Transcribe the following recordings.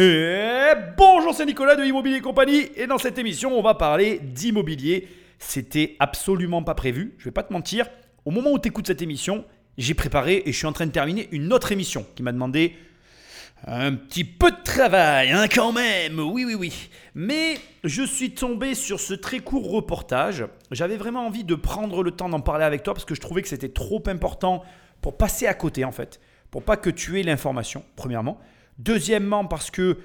Et bonjour, c'est Nicolas de Immobilier Compagnie et dans cette émission, on va parler d'immobilier. C'était absolument pas prévu, je vais pas te mentir. Au moment où tu écoutes cette émission, j'ai préparé et je suis en train de terminer une autre émission qui m'a demandé un petit peu de travail, hein, quand même. Oui, oui, oui. Mais je suis tombé sur ce très court reportage. J'avais vraiment envie de prendre le temps d'en parler avec toi parce que je trouvais que c'était trop important pour passer à côté, en fait. Pour pas que tu aies l'information, premièrement. Deuxièmement, parce que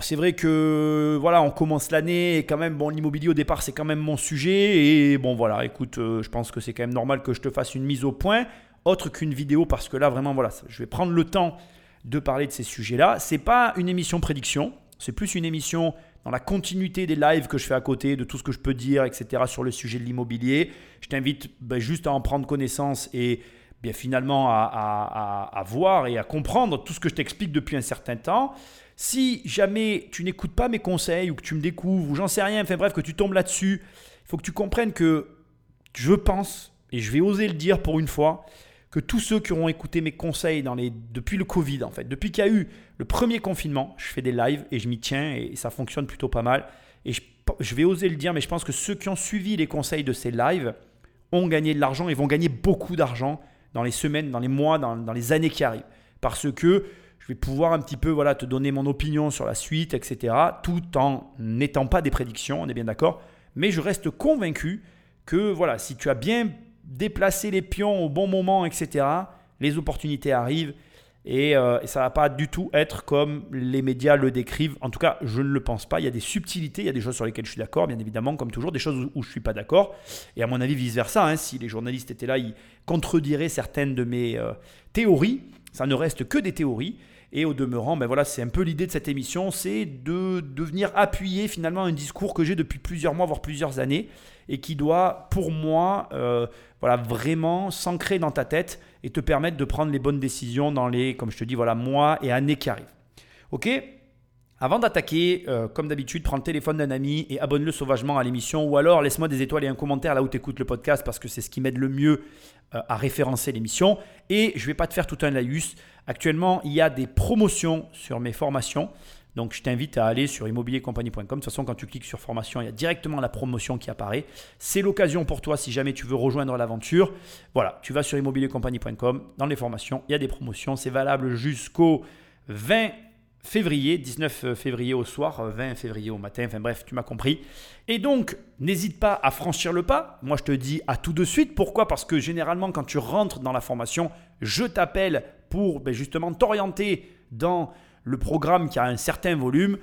c'est vrai que voilà, on commence l'année et quand même, bon, l'immobilier au départ, c'est quand même mon sujet. Et bon, voilà, écoute, euh, je pense que c'est quand même normal que je te fasse une mise au point, autre qu'une vidéo, parce que là, vraiment, voilà, je vais prendre le temps de parler de ces sujets-là. C'est pas une émission prédiction, c'est plus une émission dans la continuité des lives que je fais à côté, de tout ce que je peux dire, etc. sur le sujet de l'immobilier. Je t'invite ben, juste à en prendre connaissance et bien finalement à, voir et à comprendre tout ce que je t'explique depuis un certain temps. Si jamais tu n'écoutes pas mes conseils ou que tu me découvres ou j'en sais rien, enfin bref, que tu tombes là-dessus, il faut que tu comprennes que je pense, et je vais oser le dire pour une fois, que tous ceux qui auront écouté mes conseils depuis le Covid, en fait, depuis qu'il y a eu le premier confinement, je fais des lives et je m'y tiens et ça fonctionne plutôt pas mal. Et je, vais oser le dire, mais je pense que ceux qui ont suivi les conseils de ces lives ont gagné de l'argent et vont gagner beaucoup d'argent dans les semaines, dans les mois, dans, dans, les années qui arrivent. Parce que je vais pouvoir un petit peu voilà, te donner mon opinion sur la suite, etc. Tout en n'étant pas des prédictions, on est bien d'accord. Mais je reste convaincu que voilà, si tu as bien déplacer les pions au bon moment, etc., les opportunités arrivent et, euh, ça ne va pas du tout être comme les médias le décrivent. En tout cas, je ne le pense pas. Il y a des subtilités, il y a des choses sur lesquelles je suis d'accord, bien évidemment, comme toujours, des choses où je ne suis pas d'accord. Et à mon avis, vice-versa, hein, si les journalistes étaient là, ils contrediraient certaines de mes euh, théories. Ça ne reste que des théories. Et au demeurant, ben voilà, c'est un peu l'idée de cette émission, c'est de, venir appuyer finalement un discours que j'ai depuis plusieurs mois, voire plusieurs années, et qui doit, pour moi, euh, voilà, vraiment s'ancrer dans ta tête et te permettre de prendre les bonnes décisions dans les, comme je te dis, voilà, mois et années qui arrivent. Ok? Avant d'attaquer, euh, comme d'habitude, prends le téléphone d'un ami et abonne-le sauvagement à l'émission ou alors laisse-moi des étoiles et un commentaire là où tu écoutes le podcast parce que c'est ce qui m'aide le mieux euh, à référencer l'émission. Et je ne vais pas te faire tout un laïus. Actuellement, il y a des promotions sur mes formations. Donc je t'invite à aller sur immobiliercompagnie.com. De toute façon, quand tu cliques sur formation, il y a directement la promotion qui apparaît. C'est l'occasion pour toi si jamais tu veux rejoindre l'aventure. Voilà, tu vas sur immobiliercompagnie.com. Dans les formations, il y a des promotions. C'est valable jusqu'au 20 février, 19 février au soir, 20 février au matin, enfin bref, tu m'as compris. Et donc, n'hésite pas à franchir le pas. Moi, je te dis à tout de suite. Pourquoi? Parce que généralement, quand tu rentres dans la formation, je t'appelle pour ben, justement t'orienter dans le programme qui a un certain volume.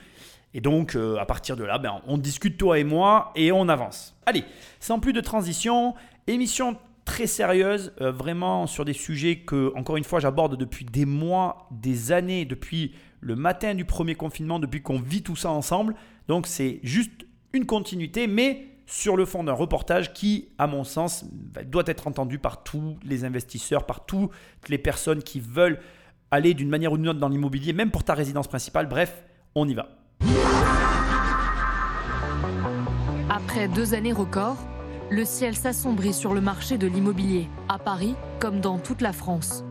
Et donc, euh, à partir de là, ben, on discute toi et moi et on avance. Allez, sans plus de transition, émission très sérieuse, euh, vraiment sur des sujets que, encore une fois, j'aborde depuis des mois, des années, depuis le matin du premier confinement, depuis qu'on vit tout ça ensemble. Donc, c'est juste une continuité, mais sur le fond d'un reportage qui, à mon sens, doit être entendu par tous les investisseurs, par toutes les personnes qui veulent aller d'une manière ou d'une autre dans l'immobilier, même pour ta résidence principale. Bref, on y va. Après deux années records, le ciel s'assombrit sur le marché de l'immobilier, à Paris comme dans toute la France.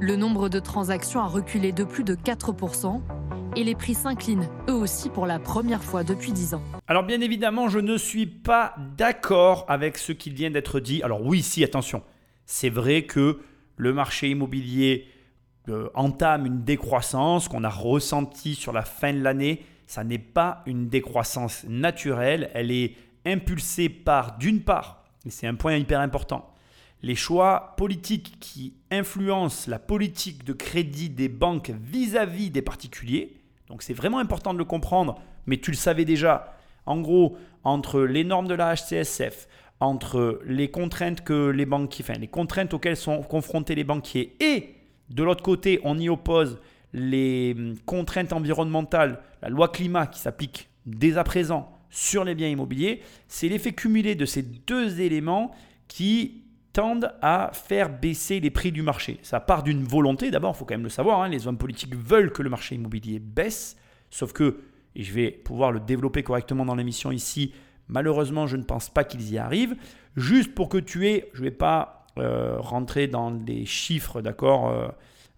Le nombre de transactions a reculé de plus de 4% et les prix s'inclinent eux aussi pour la première fois depuis 10 ans. Alors bien évidemment, je ne suis pas d'accord avec ce qui vient d'être dit. Alors oui, si, attention, c'est vrai que le marché immobilier euh, entame une décroissance qu'on a ressentie sur la fin de l'année. Ça n'est pas une décroissance naturelle, elle est impulsée par, d'une part, et c'est un point hyper important, les choix politiques qui influencent la politique de crédit des banques vis-à-vis des particuliers. Donc c'est vraiment important de le comprendre, mais tu le savais déjà. En gros, entre les normes de la HCSF, entre les contraintes que les banquiers, les contraintes auxquelles sont confrontés les banquiers et de l'autre côté, on y oppose les hum, contraintes environnementales, la loi climat qui s'applique dès à présent sur les biens immobiliers. C'est l'effet cumulé de ces deux éléments qui à faire baisser les prix du marché. Ça part d'une volonté, d'abord, il faut quand même le savoir, hein, les hommes politiques veulent que le marché immobilier baisse, sauf que, et je vais pouvoir le développer correctement dans l'émission ici, malheureusement, je ne pense pas qu'ils y arrivent. Juste pour que tu aies, je ne vais pas euh, rentrer dans des chiffres, d'accord, euh,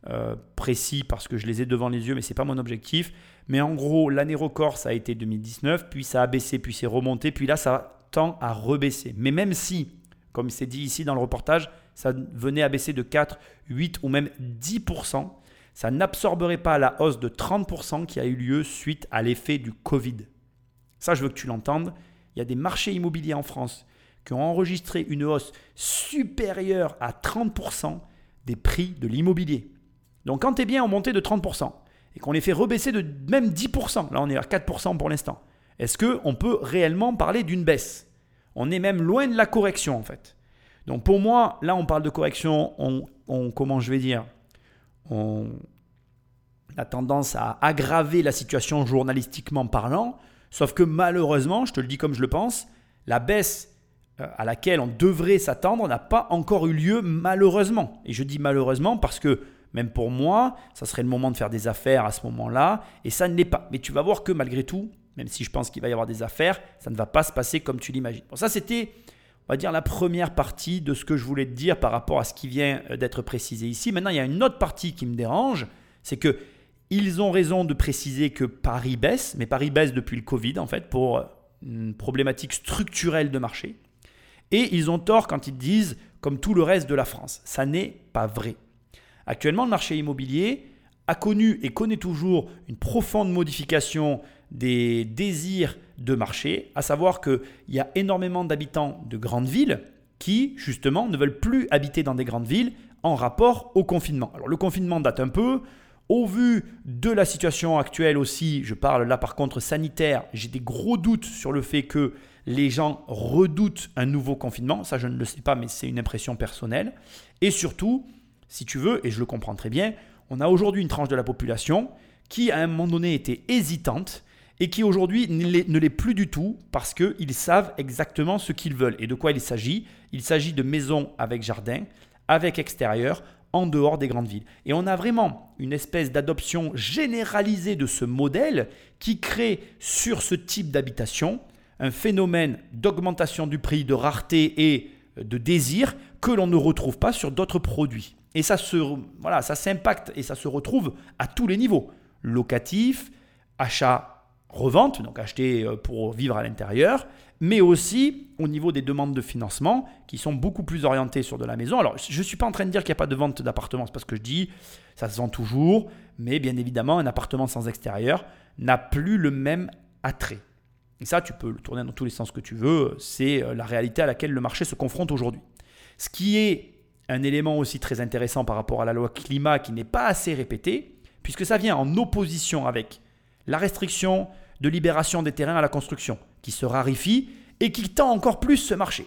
euh, précis parce que je les ai devant les yeux, mais ce n'est pas mon objectif. Mais en gros, l'année record, ça a été 2019, puis ça a baissé, puis c'est remonté, puis là, ça tend à rebaisser. Mais même si, comme c'est dit ici dans le reportage, ça venait à baisser de 4, 8 ou même 10%, ça n'absorberait pas la hausse de 30% qui a eu lieu suite à l'effet du Covid. Ça, je veux que tu l'entendes. Il y a des marchés immobiliers en France qui ont enregistré une hausse supérieure à 30% des prix de l'immobilier. Donc quand tes biens ont monté de 30% et qu'on les fait rebaisser de même 10%, là on est à 4% pour l'instant, est-ce qu'on peut réellement parler d'une baisse? On est même loin de la correction en fait. Donc pour moi, là on parle de correction, on, comment je vais dire, on a tendance à aggraver la situation journalistiquement parlant, sauf que malheureusement, je te le dis comme je le pense, la baisse euh, à laquelle on devrait s'attendre n'a pas encore eu lieu malheureusement. Et je dis malheureusement parce que même pour moi, ça serait le moment de faire des affaires à ce moment-là, et ça ne l'est pas. Mais tu vas voir que malgré tout, même si je pense qu'il va y avoir des affaires, ça ne va pas se passer comme tu l'imagines. Bon, ça c'était, on va dire, la première partie de ce que je voulais te dire par rapport à ce qui vient euh, d'être précisé ici. Maintenant, il y a une autre partie qui me dérange, c'est que ils ont raison de préciser que Paris baisse, mais Paris baisse depuis le Covid en fait pour une problématique structurelle de marché. Et ils ont tort quand ils disent comme tout le reste de la France. Ça n'est pas vrai. Actuellement, le marché immobilier a connu et connaît toujours une profonde modification des désirs de marché, à savoir qu'il y a énormément d'habitants de grandes villes qui, justement, ne veulent plus habiter dans des grandes villes en rapport au confinement. Alors le confinement date un peu. Au vu de la situation actuelle aussi, je parle là par contre sanitaire, j'ai des gros doutes sur le fait que les gens redoutent un nouveau confinement. Ça, je ne le sais pas, mais c'est une impression personnelle. Et surtout, si tu veux, et je le comprends très bien, on a aujourd'hui une tranche de la population qui, à un moment donné, était hésitante et qui aujourd'hui ne l'est plus du tout parce qu'ils savent exactement ce qu'ils veulent. Et de quoi il s'agit? Il s'agit de maisons avec jardin, avec extérieur, en dehors des grandes villes. Et on a vraiment une espèce d'adoption généralisée de ce modèle qui crée sur ce type d'habitation un phénomène d'augmentation du prix, de rareté et de désir que l'on ne retrouve pas sur d'autres produits. Et ça se, voilà, ça s'impacte et ça se retrouve à tous les niveaux. Locatif, achat, revente, donc acheter euh, pour vivre à l'intérieur, mais aussi au niveau des demandes de financement qui sont beaucoup plus orientées sur de la maison. Alors, je ne suis pas en train de dire qu'il n'y a pas de vente d'appartements, c'est parce que je dis, ça se vend toujours, mais bien évidemment, un appartement sans extérieur n'a plus le même attrait. Et ça, tu peux le tourner dans tous les sens que tu veux, c'est euh, la réalité à laquelle le marché se confronte aujourd'hui. Ce qui est un élément aussi très intéressant par rapport à la loi climat qui n'est pas assez répété, puisque ça vient en opposition avec la restriction de libération des terrains à la construction, qui se raréfie et qui tend encore plus ce marché.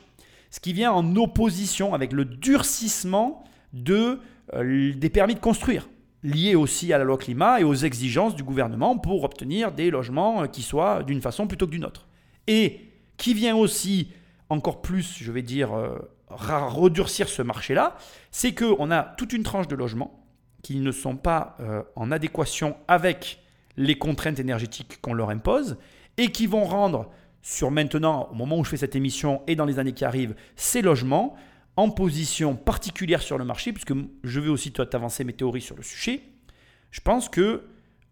Ce qui vient en opposition avec le durcissement de, euh, des permis de construire, lié aussi à la loi climat et aux exigences du gouvernement pour obtenir des logements qui soient d'une façon plutôt que d'une autre. Et qui vient aussi encore plus, je vais dire, euh, redurcir ce marché-là, c'est qu'on a toute une tranche de logements qui ne sont pas euh, en adéquation avec les contraintes énergétiques qu'on leur impose et qui vont rendre sur maintenant, au moment où je fais cette émission et dans les années qui arrivent, ces logements en position particulière sur le marché, puisque je vais aussi t'avancer mes théories sur le sujet. Je pense que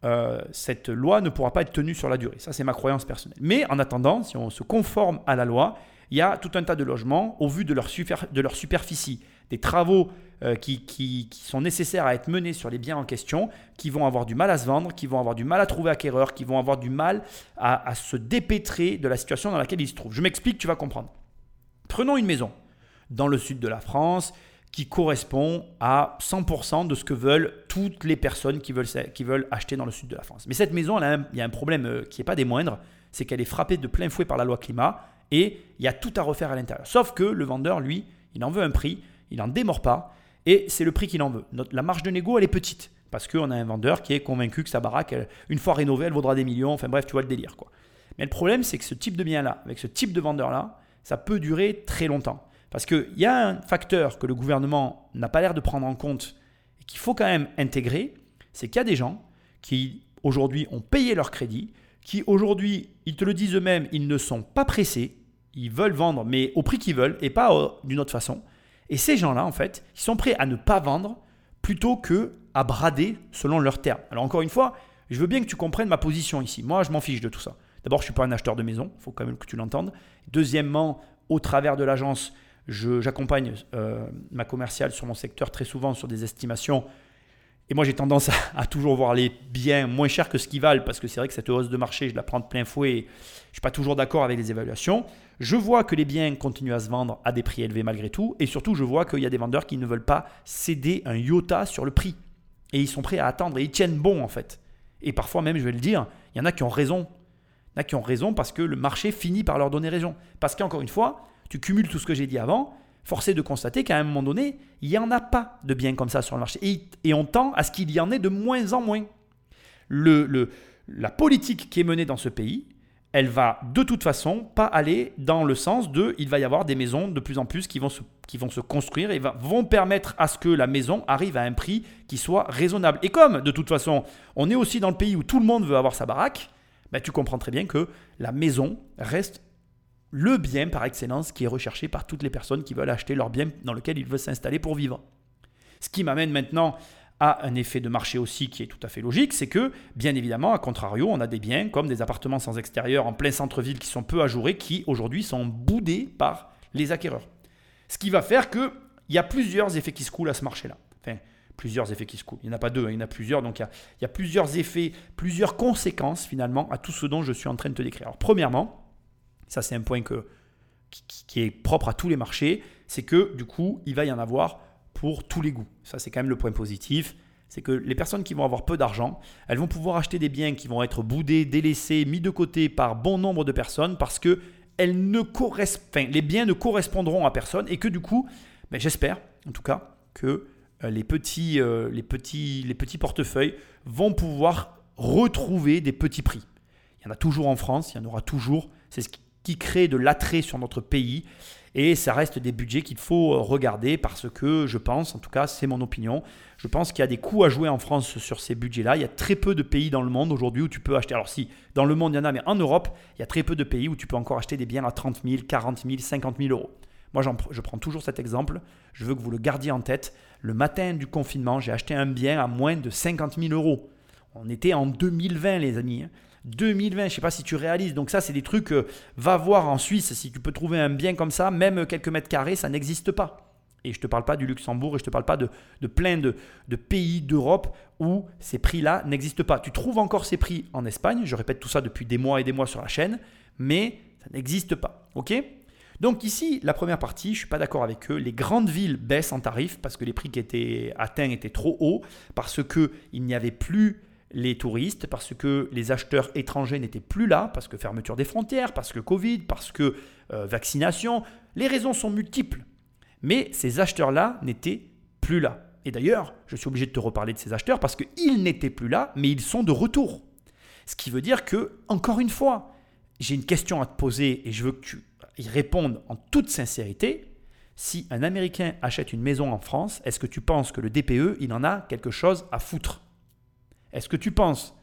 euh, cette loi ne pourra pas être tenue sur la durée. Ça, c'est ma croyance personnelle. Mais en attendant, si on se conforme à la loi, il y a tout un tas de logements au vu de leur superficie, des travaux euh, qui, sont nécessaires à être menés sur les biens en question, qui vont avoir du mal à se vendre, qui vont avoir du mal à trouver acquéreur, qui vont avoir du mal à, se dépêtrer de la situation dans laquelle ils se trouvent. Je m'explique, tu vas comprendre. Prenons une maison dans le sud de la France qui correspond à 100% de ce que veulent toutes les personnes qui veulent, qui veulent acheter dans le sud de la France. Mais cette maison, il y a un problème euh, qui n'est pas des moindres, c'est qu'elle est frappée de plein fouet par la loi climat et il y a tout à refaire à l'intérieur. Sauf que le vendeur, lui, il en veut un prix, il n'en démord pas, et c'est le prix qu'il en veut. la marge de négo, elle est petite, parce qu'on a un vendeur qui est convaincu que sa baraque, une fois rénovée, elle vaudra des millions, enfin bref, tu vois le délire. quoi. Mais le problème, c'est que ce type de bien-là, avec ce type de vendeur-là, ça peut durer très longtemps. Parce qu'il y a un facteur que le gouvernement n'a pas l'air de prendre en compte et qu'il faut quand même intégrer, c'est qu'il y a des gens qui aujourd'hui ont payé leur crédit, qui aujourd'hui, ils te le disent eux-mêmes, ils ne sont pas pressés, ils veulent vendre, mais au prix qu'ils veulent et pas d'une autre façon. Et ces gens-là, en fait, ils sont prêts à ne pas vendre plutôt que à brader selon leurs termes. Alors encore une fois, je veux bien que tu comprennes ma position ici. Moi, je m'en fiche de tout ça. D'abord, je ne suis pas un acheteur de maison, il faut quand même que tu l'entendes. Deuxièmement, au travers de l'agence, j'accompagne euh, ma commerciale sur mon secteur très souvent sur des estimations. Et moi, j'ai tendance à, toujours voir les biens moins chers que ce qu'ils valent, parce que c'est vrai que cette hausse de marché, je la prends de plein fouet et je ne suis pas toujours d'accord avec les évaluations. Je vois que les biens continuent à se vendre à des prix élevés malgré tout, et surtout, je vois qu'il y a des vendeurs qui ne veulent pas céder un iota sur le prix. Et ils sont prêts à attendre, et ils tiennent bon en fait. Et parfois même, je vais le dire, il y en a qui ont raison. Il y en a qui ont raison parce que le marché finit par leur donner raison. Parce qu'encore une fois, tu cumules tout ce que j'ai dit avant, forcé de constater qu'à un moment donné, il n'y en a pas de biens comme ça sur le marché. Et, on tend à ce qu'il y en ait de moins en moins. La politique qui est menée dans ce pays, elle va de toute façon pas aller dans le sens de il va y avoir des maisons de plus en plus qui vont se, qui vont se construire et vont permettre à ce que la maison arrive à un prix qui soit raisonnable. Et comme de toute façon, on est aussi dans le pays où tout le monde veut avoir sa baraque, ben, tu comprends très bien que la maison reste le bien par excellence qui est recherché par toutes les personnes qui veulent acheter leur bien dans lequel ils veulent s'installer pour vivre. Ce qui m'amène maintenant à un effet de marché aussi qui est tout à fait logique, c'est que, bien évidemment, à contrario, on a des biens comme des appartements sans extérieur en plein centre-ville qui sont peu ajourés, qui aujourd'hui sont boudés par les acquéreurs. Ce qui va faire qu'il y a plusieurs effets qui se coulent à ce marché-là. Enfin, plusieurs effets qui se coulent. Il n'y en a pas deux, hein, il y en a plusieurs. Donc il y a, il y a plusieurs effets, plusieurs conséquences finalement à tout ce dont je suis en train de te décrire. Alors, premièrement, ça c'est un point qui, est propre à tous les marchés, c'est que du coup, il va y en avoir pour tous les goûts. Ça c'est quand même le point positif. C'est que les personnes qui vont avoir peu d'argent, elles vont pouvoir acheter des biens qui vont être boudés, délaissés, mis de côté par bon nombre de personnes parce que les biens ne correspondront à personne et que du coup, ben, j'espère en tout cas que euh, les petits, euh, les, petits, les petits portefeuilles vont pouvoir retrouver des petits prix. Il y en a toujours en France, il y en aura toujours. C'est ce qui crée de l'attrait sur notre pays. Et ça reste des budgets qu'il faut regarder parce que je pense, en tout cas c'est mon opinion, je pense qu'il y a des coûts à jouer en France sur ces budgets-là. Il y a très peu de pays dans le monde aujourd'hui où tu peux acheter. Alors si, dans le monde il y en a, mais en Europe, il y a très peu de pays où tu peux encore acheter des biens à 30 000, 40 000, 50 000 euros. Moi, je prends toujours cet exemple. Je veux que vous le gardiez en tête. Le matin du confinement, j'ai acheté un bien à moins de 50 000 euros. On était en 2020, les amis. Hein. 2020, je ne sais pas si tu réalises. Donc ça, c'est des trucs, euh, va voir en Suisse, si tu peux trouver un bien comme ça, même quelques mètres carrés, ça n'existe pas. Et je ne te parle pas du Luxembourg et je ne te parle pas de, plein de, de pays d'Europe où ces prix-là n'existent pas. Tu trouves encore ces prix en Espagne, je répète tout ça depuis des mois et des mois sur la chaîne, mais ça n'existe pas. Ok? Donc ici, la première partie, je ne suis pas d'accord avec eux. Les grandes villes baissent en tarifs parce que les prix qui étaient atteints étaient trop hauts, parce qu'il n'y avait plus les touristes, parce que les acheteurs étrangers n'étaient plus là, parce que fermeture des frontières, parce que Covid, parce que euh, vaccination. Les raisons sont multiples. Mais ces acheteurs-là n'étaient plus là. Et d'ailleurs, je suis obligé de te reparler de ces acheteurs parce qu'ils n'étaient plus là, mais ils sont de retour. Ce qui veut dire que, encore une fois, j'ai une question à te poser et je veux que tu y répondes en toute sincérité. Si un Américain achète une maison en France, est-ce que tu penses que le DPE, il en a quelque chose à foutre? Est-ce que tu penses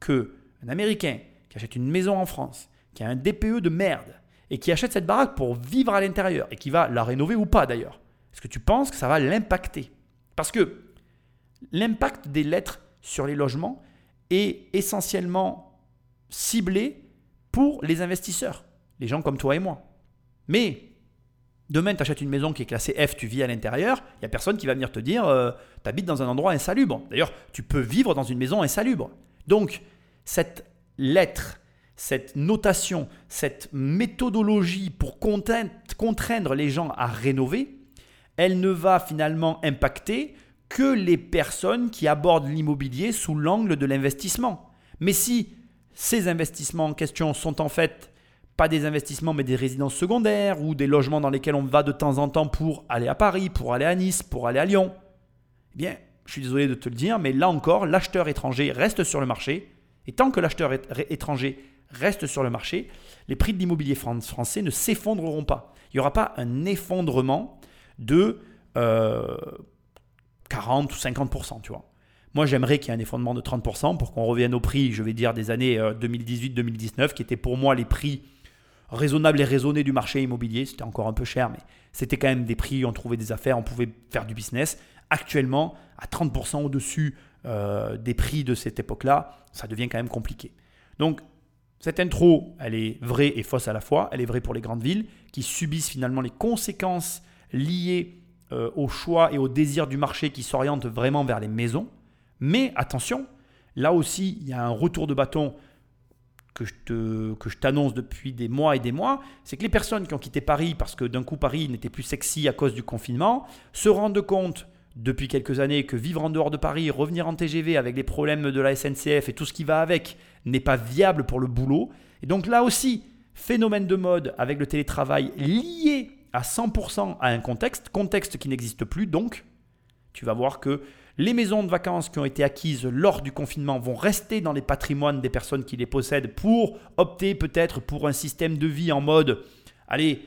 que un Américain qui achète une maison en France, qui a un DPE de merde, et qui achète cette baraque pour vivre à l'intérieur, et qui va la rénover ou pas d'ailleurs, est-ce que tu penses que ça va l'impacter? Parce que l'impact des lettres sur les logements est essentiellement ciblé pour les investisseurs, les gens comme toi et moi. Mais Demain, tu achètes une maison qui est classée F, tu vis à l'intérieur, il n'y a personne qui va venir te dire euh, tu habites dans un endroit insalubre. D'ailleurs, tu peux vivre dans une maison insalubre. Donc, cette lettre, cette notation, cette méthodologie pour contraindre les gens à rénover, elle ne va finalement impacter que les personnes qui abordent l'immobilier sous l'angle de l'investissement. Mais si ces investissements en question sont en fait pas des investissements, mais des résidences secondaires ou des logements dans lesquels on va de temps en temps pour aller à Paris, pour aller à Nice, pour aller à Lyon. Eh bien, je suis désolé de te le dire, mais là encore, l'acheteur étranger reste sur le marché. Et tant que l'acheteur étranger reste sur le marché, les prix de l'immobilier français ne s'effondreront pas. Il n'y aura pas un effondrement de 40 euh, ou 50%, tu vois. Moi, j'aimerais qu'il y ait un effondrement de 30% pour qu'on revienne au prix, je vais dire, des années 2018-2019, euh, qui étaient pour moi les prix raisonnable et raisonné du marché immobilier. C'était encore un peu cher, mais c'était quand même des prix, on trouvait des affaires, on pouvait faire du business. Actuellement, à 30% au-dessus euh, des prix de cette époque-là, ça devient quand même compliqué. Donc, cette intro, elle est vraie et fausse à la fois. Elle est vraie pour les grandes villes qui subissent finalement les conséquences liées euh, au choix et au désir du marché qui s'oriente vraiment vers les maisons. Mais attention, là aussi, il y a un retour de bâton que je, te, que je t'annonce depuis des mois et des mois, c'est que les personnes qui ont quitté Paris parce que d'un coup Paris n'était plus sexy à cause du confinement, se rendent compte depuis quelques années que vivre en dehors de Paris, revenir en TGV avec les problèmes de la SNCF et tout ce qui va avec n'est pas viable pour le boulot. Et donc là aussi, phénomène de mode avec le télétravail lié à 100% à un contexte, contexte qui n'existe plus donc, tu vas voir que les maisons de vacances qui ont été acquises lors du confinement vont rester dans les patrimoines des personnes qui les possèdent pour opter peut-être pour un système de vie en mode, allez,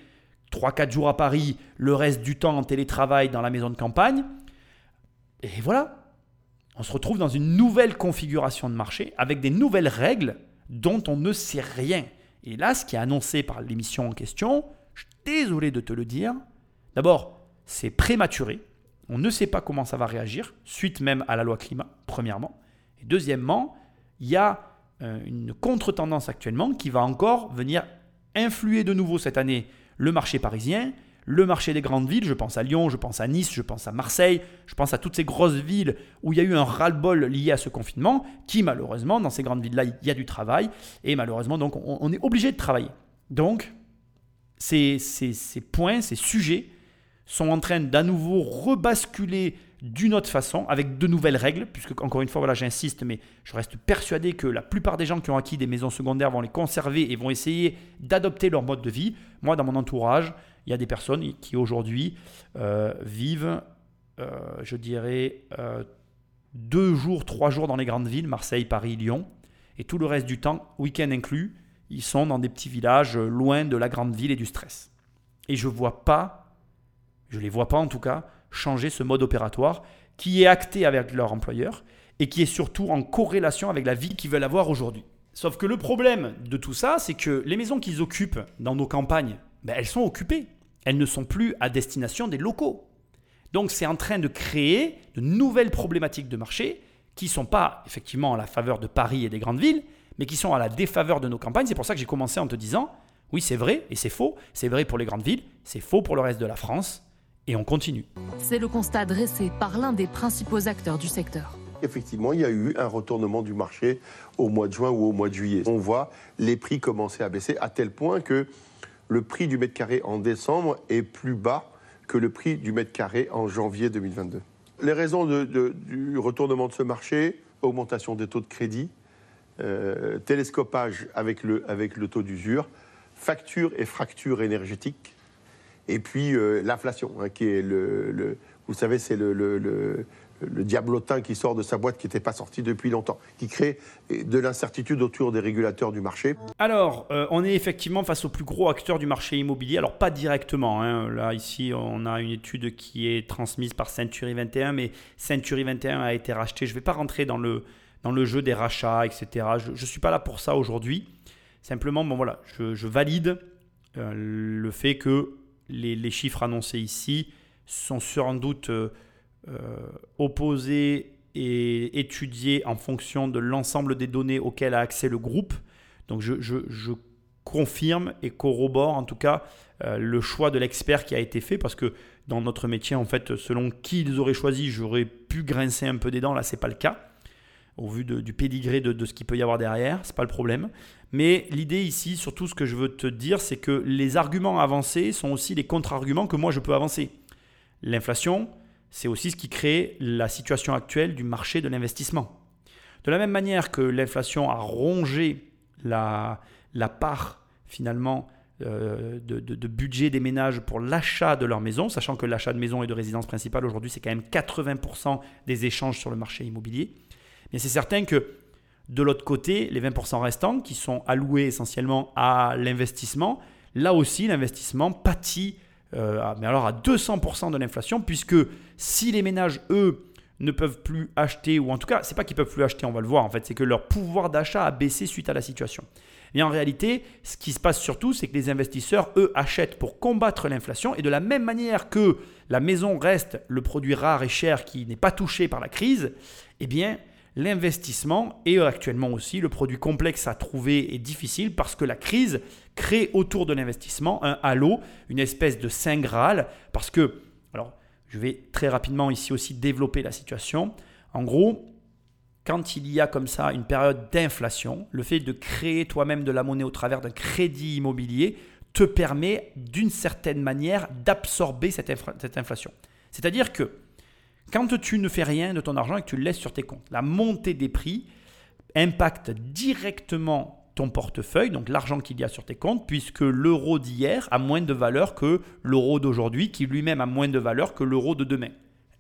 3-4 jours à Paris, le reste du temps en télétravail dans la maison de campagne. Et voilà, on se retrouve dans une nouvelle configuration de marché avec des nouvelles règles dont on ne sait rien. Et là, ce qui est annoncé par l'émission en question, je suis désolé de te le dire, d'abord, c'est prématuré. On ne sait pas comment ça va réagir, suite même à la loi climat, premièrement. Et deuxièmement, il y a euh, une contre-tendance actuellement qui va encore venir influer de nouveau cette année le marché parisien, le marché des grandes villes, je pense à Lyon, je pense à Nice, je pense à Marseille, je pense à toutes ces grosses villes où il y a eu un ras-le-bol lié à ce confinement, qui malheureusement, dans ces grandes villes-là, il y a du travail, et malheureusement, donc, on, est obligé de travailler. Donc, ces, points, ces sujets sont en train d'à nouveau rebasculer d'une autre façon, avec de nouvelles règles, puisque encore une fois, voilà, j'insiste, mais je reste persuadé que la plupart des gens qui ont acquis des maisons secondaires vont les conserver et vont essayer d'adopter leur mode de vie. Moi, dans mon entourage, il y a des personnes qui aujourd'hui euh, vivent, euh, je dirais, euh, deux jours, trois jours dans les grandes villes, Marseille, Paris, Lyon, et tout le reste du temps, week-end inclus, ils sont dans des petits villages loin de la grande ville et du stress. Et je ne vois pas je ne les vois pas en tout cas, changer ce mode opératoire qui est acté avec leur employeur et qui est surtout en corrélation avec la vie qu'ils veulent avoir aujourd'hui. Sauf que le problème de tout ça, c'est que les maisons qu'ils occupent dans nos campagnes, ben, elles sont occupées. Elles ne sont plus à destination des locaux. Donc c'est en train de créer de nouvelles problématiques de marché qui ne sont pas effectivement à la faveur de Paris et des grandes villes, mais qui sont à la défaveur de nos campagnes. C'est pour ça que j'ai commencé en te disant, oui c'est vrai et c'est faux, c'est vrai pour les grandes villes, c'est faux pour le reste de la France, et on continue. C'est le constat dressé par l'un des principaux acteurs du secteur. Effectivement, il y a eu un retournement du marché au mois de juin ou au mois de juillet. On voit les prix commencer à baisser à tel point que le prix du mètre carré en décembre est plus bas que le prix du mètre carré en janvier 2022. Les raisons du retournement de ce marché, augmentation des taux de crédit, euh, télescopage avec le, avec le taux d'usure, facture et fracture énergétique, et puis euh, l'inflation, hein, qui est le, vous savez, c'est le, le, diablotin qui sort de sa boîte qui n'était pas sorti depuis longtemps, qui crée de l'incertitude autour des régulateurs du marché. Alors, euh, on est effectivement face au plus gros acteur du marché immobilier. Alors, pas directement. Hein. Là, ici, on a une étude qui est transmise par Century 21, mais Century 21 a été racheté. Je ne vais pas rentrer dans le, dans le jeu des rachats, etc. Je ne suis pas là pour ça aujourd'hui. Simplement, bon voilà, je, valide euh, le fait que les, chiffres annoncés ici sont sans doute euh, euh, opposés et étudiés en fonction de l'ensemble des données auxquelles a accès le groupe. Donc je, confirme et corrobore en tout cas euh, le choix de l'expert qui a été fait parce que dans notre métier, en fait, selon qui ils auraient choisi, j'aurais pu grincer un peu des dents. Là, c'est pas le cas au vu du pédigré de, ce qu'il peut y avoir derrière, c'est pas le problème. Mais l'idée ici, surtout ce que je veux te dire, c'est que les arguments avancés sont aussi les contre-arguments que moi je peux avancer. L'inflation, c'est aussi ce qui crée la situation actuelle du marché de l'investissement. De la même manière que l'inflation a rongé la, part finalement euh, de, budget des ménages pour l'achat de leur maison, sachant que l'achat de maison et de résidence principale aujourd'hui c'est quand même 80% des échanges sur le marché immobilier. Mais c'est certain que de l'autre côté, les 20% restants qui sont alloués essentiellement à l'investissement, là aussi l'investissement pâtit, euh, mais alors à 200% de l'inflation, puisque si les ménages, eux, ne peuvent plus acheter, ou en tout cas, c'est pas qu'ils peuvent plus acheter, on va le voir en fait, c'est que leur pouvoir d'achat a baissé suite à la situation. Et en réalité, ce qui se passe surtout, c'est que les investisseurs, eux, achètent pour combattre l'inflation. Et de la même manière que la maison reste le produit rare et cher qui n'est pas touché par la crise, eh bien, l'investissement est actuellement aussi le produit complexe à trouver et difficile parce que la crise crée autour de l'investissement un halo, une espèce de saint graal. Parce que, alors, je vais très rapidement ici aussi développer la situation. En gros, quand il y a comme ça une période d'inflation, le fait de créer toi-même de la monnaie au travers d'un crédit immobilier te permet d'une certaine manière d'absorber cette, inflation. C'est-à-dire que quand tu ne fais rien de ton argent et que tu le laisses sur tes comptes, la montée des prix impacte directement ton portefeuille, donc l'argent qu'il y a sur tes comptes, puisque l'euro d'hier a moins de valeur que l'euro d'aujourd'hui, qui lui-même a moins de valeur que l'euro de demain.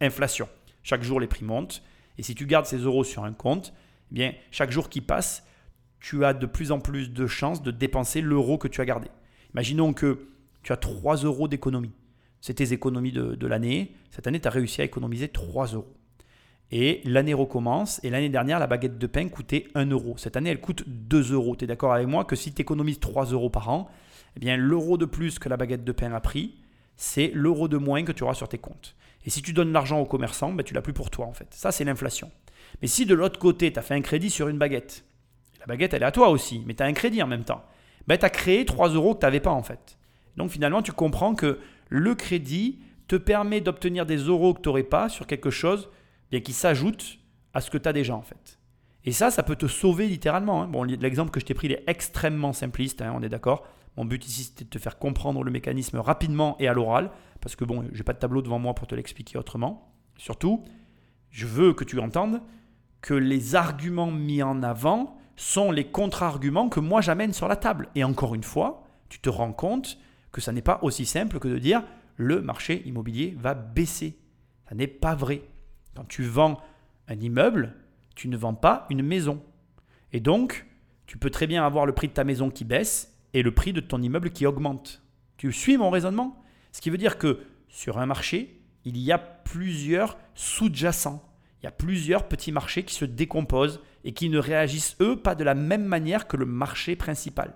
Inflation. Chaque jour, les prix montent. Et si tu gardes ces euros sur un compte, eh bien, chaque jour qui passe, tu as de plus en plus de chances de dépenser l'euro que tu as gardé. Imaginons que tu as 3 euros d'économie. C'est tes économies de, l'année. Cette année, tu as réussi à économiser 3 euros. Et l'année recommence. Et l'année dernière, la baguette de pain coûtait 1 euro. Cette année, elle coûte 2 euros. Tu es d'accord avec moi que si tu économises 3 euros par an, eh bien, l'euro de plus que la baguette de pain a pris, c'est l'euro de moins que tu auras sur tes comptes. Et si tu donnes l'argent aux commerçants, ben, tu l'as plus pour toi en fait. Ça, c'est l'inflation. Mais si de l'autre côté, tu as fait un crédit sur une baguette, la baguette, elle est à toi aussi, mais tu as un crédit en même temps, ben, tu as créé 3 euros que tu n'avais pas en fait. Donc finalement, tu comprends que le crédit te permet d'obtenir des euros que tu n'aurais pas sur quelque chose bien, qui s'ajoute à ce que tu as déjà en fait. Et ça, ça peut te sauver littéralement. Hein. Bon, l'exemple que je t'ai pris, il est extrêmement simpliste, hein, on est d'accord. Mon but ici, c'était de te faire comprendre le mécanisme rapidement et à l'oral, parce que bon, j'ai pas de tableau devant moi pour te l'expliquer autrement. Surtout, je veux que tu entendes que les arguments mis en avant sont les contre-arguments que moi j'amène sur la table. Et encore une fois, tu te rends compte que ça n'est pas aussi simple que de dire le marché immobilier va baisser. Ça n'est pas vrai. Quand tu vends un immeuble, tu ne vends pas une maison. Et donc, tu peux très bien avoir le prix de ta maison qui baisse et le prix de ton immeuble qui augmente. Tu suis mon raisonnement? Ce qui veut dire que sur un marché, il y a plusieurs sous-jacents. Il y a plusieurs petits marchés qui se décomposent et qui ne réagissent, eux, pas de la même manière que le marché principal.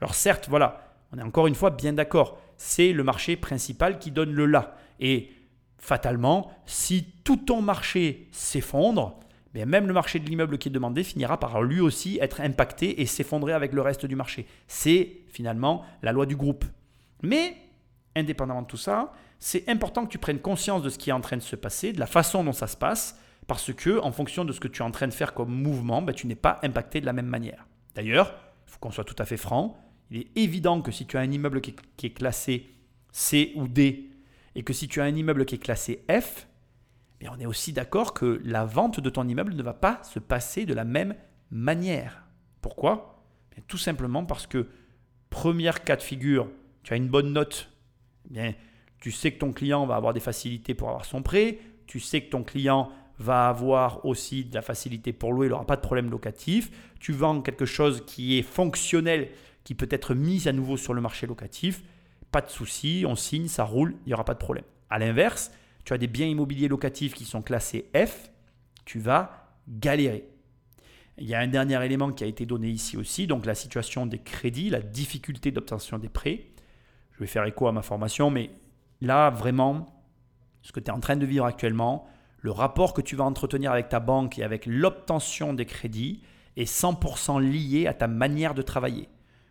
Alors certes, voilà, on est encore une fois bien d'accord, c'est le marché principal qui donne le là. Et fatalement, si tout ton marché s'effondre, même le marché de l'immeuble qui est demandé finira par lui aussi être impacté et s'effondrer avec le reste du marché. C'est finalement la loi du groupe. Mais, indépendamment de tout ça, c'est important que tu prennes conscience de ce qui est en train de se passer, de la façon dont ça se passe, parce que en fonction de ce que tu es en train de faire comme mouvement, ben, tu n'es pas impacté de la même manière. D'ailleurs, il faut qu'on soit tout à fait franc, il est évident que si tu as un immeuble qui est classé C ou D, et que si tu as un immeuble qui est classé F, mais on est aussi d'accord que la vente de ton immeuble ne va pas se passer de la même manière. Pourquoi? Tout simplement parce que, première cas de figure, tu as une bonne note, bien, tu sais que ton client va avoir des facilités pour avoir son prêt, tu sais que ton client va avoir aussi de la facilité pour louer, il n'aura pas de problème locatif, tu vends quelque chose qui est fonctionnel, qui peut être mis à nouveau sur le marché locatif, pas de souci, on signe, ça roule, il n'y aura pas de problème. À l'inverse, tu as des biens immobiliers locatifs qui sont classés F, tu vas galérer. Il y a un dernier élément qui a été donné ici aussi, donc la situation des crédits, la difficulté d'obtention des prêts. Je vais faire écho à ma formation, mais là, vraiment, ce que tu es en train de vivre actuellement, le rapport que tu vas entretenir avec ta banque et avec l'obtention des crédits est 100% lié à ta manière de travailler.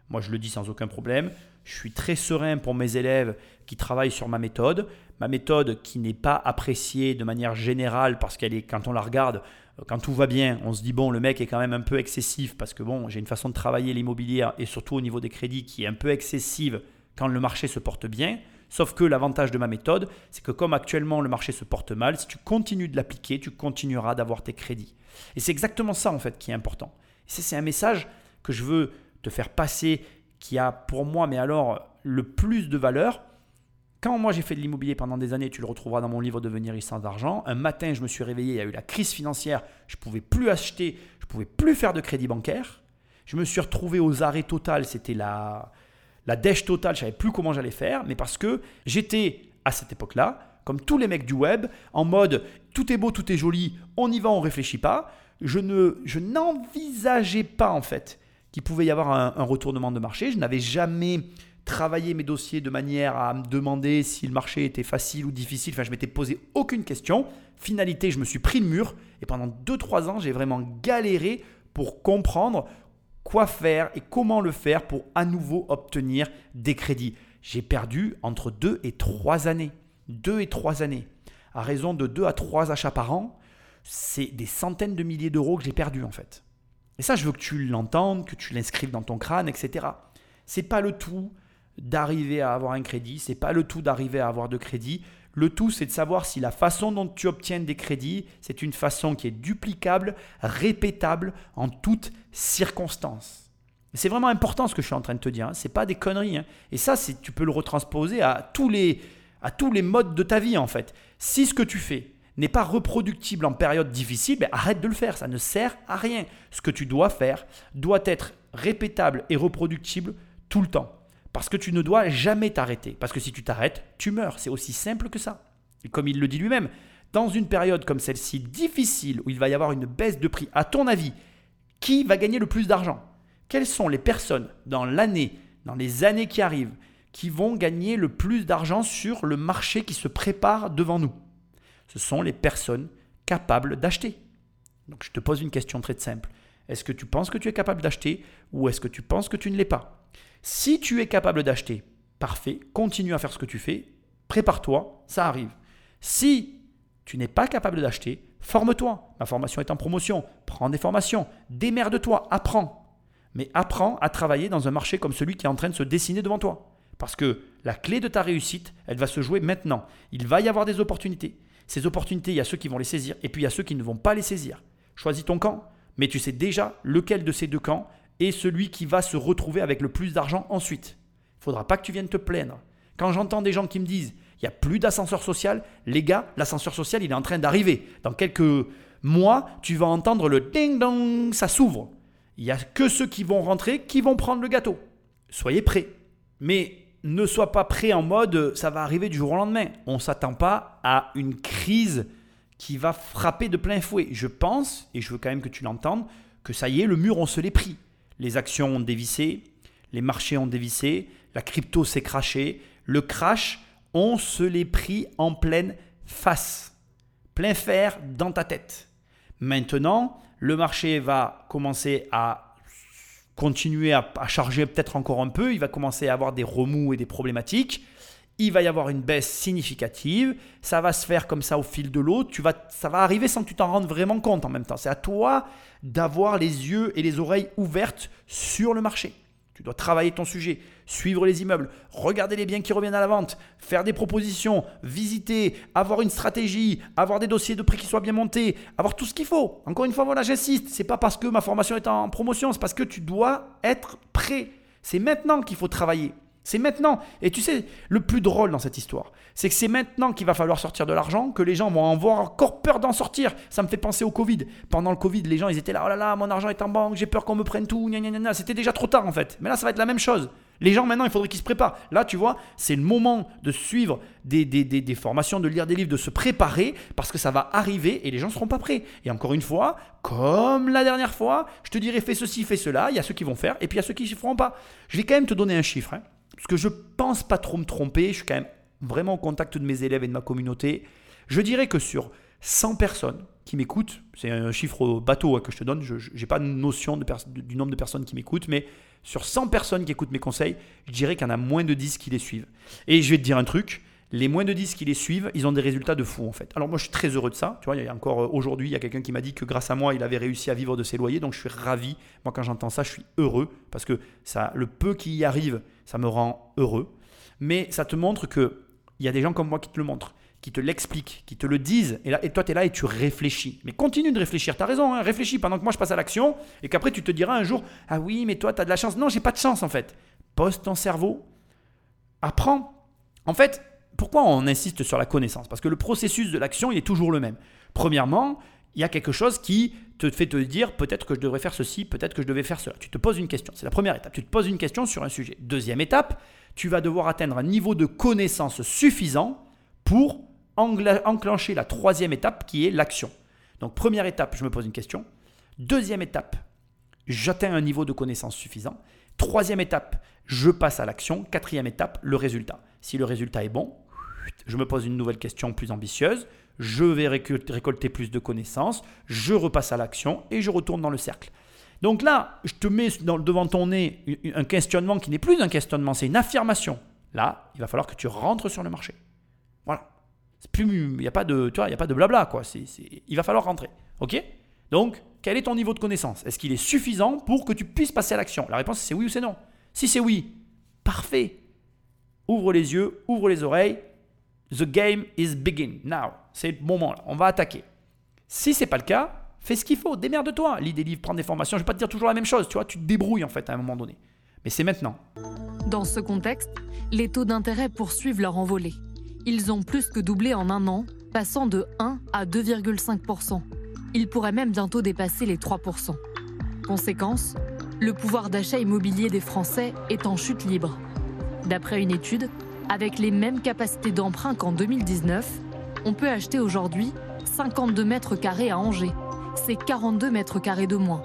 Moi, je le dis sans aucun problème. Je suis très serein pour mes élèves qui travaillent sur ma méthode. Ma méthode qui n'est pas appréciée de manière générale parce qu'elle est, quand on la regarde, euh, quand tout va bien, on se dit bon, le mec est quand même un peu excessif parce que bon, j'ai une façon de travailler l'immobilier et surtout au niveau des crédits qui est un peu excessive quand le marché se porte bien. Sauf que l'avantage de ma méthode, c'est que comme actuellement le marché se porte mal, si tu continues de l'appliquer, tu continueras d'avoir tes crédits. Et c'est exactement ça en fait qui est important. C'est un message que je veux te faire passer qui a pour moi, mais alors le plus de valeur. Quand moi j'ai fait de l'immobilier pendant des années, tu le retrouveras dans mon livre Devenir riche sans argent. Un matin, je me suis réveillé, il y a eu la crise financière, je ne pouvais plus acheter, je ne pouvais plus faire de crédit bancaire. Je me suis retrouvé aux arrêts total, c'était la, la dèche totale, je ne savais plus comment j'allais faire, mais parce que j'étais à cette époque-là comme tous les mecs du web, en mode tout est beau, tout est joli, on y va, on réfléchit pas. Je ne, je n'envisageais pas en fait qu'il pouvait y avoir un, retournement de marché. Je n'avais jamais travaillé mes dossiers de manière à me demander si le marché était facile ou difficile. Enfin, je m'étais posé aucune question. Finalité, je me suis pris le mur et pendant 2-3 ans, j'ai vraiment galéré pour comprendre quoi faire et comment le faire pour à nouveau obtenir des crédits. J'ai perdu entre 2 et 3 années. 2 et 3 années. À raison de 2 à 3 achats par an, c'est des centaines de milliers d'euros que j'ai perdu en fait. Et ça, je veux que tu l'entendes, que tu l'inscrives dans ton crâne, etc. C'est pas le tout d'arriver à avoir un crédit, c'est pas le tout d'arriver à avoir de crédit. Le tout, c'est de savoir si la façon dont tu obtiens des crédits, c'est une façon qui est duplicable, répétable en toutes circonstances. C'est vraiment important ce que je suis en train de te dire. Hein. Ce n'est pas des conneries. Hein. Et ça, tu peux le retransposer à tous, les, à tous les modes de ta vie en fait. Si ce que tu fais n'est pas reproductible en période difficile, ben arrête de le faire. Ça ne sert à rien. Ce que tu dois faire doit être répétable et reproductible tout le temps. Parce que tu ne dois jamais t'arrêter. Parce que si tu t'arrêtes, tu meurs. C'est aussi simple que ça. Et comme il le dit lui-même, dans une période comme celle-ci difficile, où il va y avoir une baisse de prix, à ton avis, qui va gagner le plus d'argent? Quelles sont les personnes dans l'année, dans les années qui arrivent, qui vont gagner le plus d'argent sur le marché qui se prépare devant nous? Ce sont les personnes capables d'acheter. Donc je te pose une question très simple. Est-ce que tu penses que tu es capable d'acheter ou est-ce que tu penses que tu ne l'es pas? Si tu es capable d'acheter, parfait, continue à faire ce que tu fais, prépare-toi, ça arrive. Si tu n'es pas capable d'acheter, forme-toi. Ma formation est en promotion, prends des formations, démerde-toi, apprends. Mais apprends à travailler dans un marché comme celui qui est en train de se dessiner devant toi. Parce que la clé de ta réussite, elle va se jouer maintenant. Il va y avoir des opportunités. Ces opportunités, il y a ceux qui vont les saisir et puis il y a ceux qui ne vont pas les saisir. Choisis ton camp, mais tu sais déjà lequel de ces deux camps et celui qui va se retrouver avec le plus d'argent ensuite. Il ne faudra pas que tu viennes te plaindre. Quand j'entends des gens qui me disent il n'y a plus d'ascenseur social, les gars, l'ascenseur social, il est en train d'arriver. Dans quelques mois, tu vas entendre le ding-dong, ça s'ouvre. Il n'y a que ceux qui vont rentrer qui vont prendre le gâteau. Soyez prêts. Mais ne sois pas prêt en mode ça va arriver du jour au lendemain. On ne s'attend pas à une crise qui va frapper de plein fouet. Je pense, et je veux quand même que tu l'entendes, que ça y est, le mur, on se l'est pris les actions ont dévissé, les marchés ont dévissé, la crypto s'est crashée. Le crash, on se l'est pris en pleine face, plein fer dans ta tête. Maintenant, le marché va commencer à continuer à, charger peut-être encore un peu, il va commencer à avoir des remous et des problématiques il va y avoir une baisse significative, ça va se faire comme ça au fil de l'eau, tu vas, ça va arriver sans que tu t'en rendes vraiment compte en même temps. C'est à toi d'avoir les yeux et les oreilles ouvertes sur le marché. Tu dois travailler ton sujet, suivre les immeubles, regarder les biens qui reviennent à la vente, faire des propositions, visiter, avoir une stratégie, avoir des dossiers de prix qui soient bien montés, avoir tout ce qu'il faut. Encore une fois, voilà, j'insiste, c'est pas parce que ma formation est en promotion, c'est parce que tu dois être prêt. C'est maintenant qu'il faut travailler. C'est maintenant. Et tu sais, le plus drôle dans cette histoire, c'est que c'est maintenant qu'il va falloir sortir de l'argent, que les gens vont avoir encore peur d'en sortir. Ça me fait penser au Covid. Pendant le Covid, les gens, ils étaient là, oh là là, mon argent est en banque, j'ai peur qu'on me prenne tout, C'était déjà trop tard en fait. Mais là, ça va être la même chose. Les gens, maintenant, il faudrait qu'ils se préparent. Là, tu vois, c'est le moment de suivre des, des, des, formations, de lire des livres, de se préparer, parce que ça va arriver et les gens ne seront pas prêts. Et encore une fois, comme la dernière fois, je te dirais fais ceci, fais cela. Il y a ceux qui vont faire et puis il y a ceux qui ne feront pas. Je vais quand même te donner un chiffre. Hein parce que je pense pas trop me tromper, je suis quand même vraiment au contact de mes élèves et de ma communauté. Je dirais que sur 100 personnes qui m'écoutent, c'est un chiffre bateau hein, que je te donne, je n'ai pas de notion du nombre de personnes qui m'écoutent, mais sur 100 personnes qui écoutent mes conseils, je dirais qu'il y en a moins de 10 qui les suivent. Et je vais te dire un truc, les moins de 10 qui les suivent, ils ont des résultats de fou en fait. Alors moi je suis très heureux de ça. Tu vois, il y a encore euh, aujourd'hui, il y a quelqu'un qui m'a dit que grâce à moi, il avait réussi à vivre de ses loyers. Donc je suis ravi. Moi quand j'entends ça, je suis heureux parce que ça, le peu qui y arrive, ça me rend heureux. Mais ça te montre que il y a des gens comme moi qui te le montrent, qui te l'expliquent, qui te le disent. Et, là, et toi, tu es là et tu réfléchis. Mais continue de réfléchir. Tu as raison, hein, réfléchis pendant que moi je passe à l'action et qu'après tu te diras un jour Ah oui, mais toi, tu as de la chance. Non, j'ai pas de chance en fait. Pose ton cerveau, apprends. En fait, pourquoi on insiste sur la connaissance? Parce que le processus de l'action, il est toujours le même. Premièrement, il y a quelque chose qui te fait te dire peut-être que je devrais faire ceci, peut-être que je devais faire cela. Tu te poses une question. C'est la première étape. Tu te poses une question sur un sujet. Deuxième étape, tu vas devoir atteindre un niveau de connaissance suffisant pour enclencher la troisième étape qui est l'action. Donc première étape, je me pose une question. Deuxième étape, j'atteins un niveau de connaissance suffisant. Troisième étape, je passe à l'action. Quatrième étape, le résultat. Si le résultat est bon, je me pose une nouvelle question plus ambitieuse. Je vais récolter plus de connaissances. Je repasse à l'action et je retourne dans le cercle. Donc là, je te mets devant ton nez un questionnement qui n'est plus un questionnement, c'est une affirmation. Là, il va falloir que tu rentres sur le marché. Voilà. il n'y a pas de, il a pas de blabla quoi. il va falloir rentrer. Ok? Donc, quel est ton niveau de connaissance? Est-ce qu'il est suffisant pour que tu puisses passer à l'action? La réponse c'est oui ou c'est non. Si c'est oui, parfait. Ouvre les yeux, ouvre les oreilles. The game is begin now. C'est le moment là. On va attaquer. Si c'est pas le cas, fais ce qu'il faut. Démerde-toi. Lis des livres, prends des formations. Je vais pas te dire toujours la même chose. Tu vois, tu te débrouilles en fait à un moment donné. Mais c'est maintenant. Dans ce contexte, les taux d'intérêt poursuivent leur envolée. Ils ont plus que doublé en un an, passant de 1 à 2,5% Ils pourraient même bientôt dépasser les 3% Conséquence, le pouvoir d'achat immobilier des Français est en chute libre. D'après une étude, avec les mêmes capacités d'emprunt qu'en 2019, on peut acheter aujourd'hui 52 mètres carrés à Angers. C'est 42 mètres carrés de moins.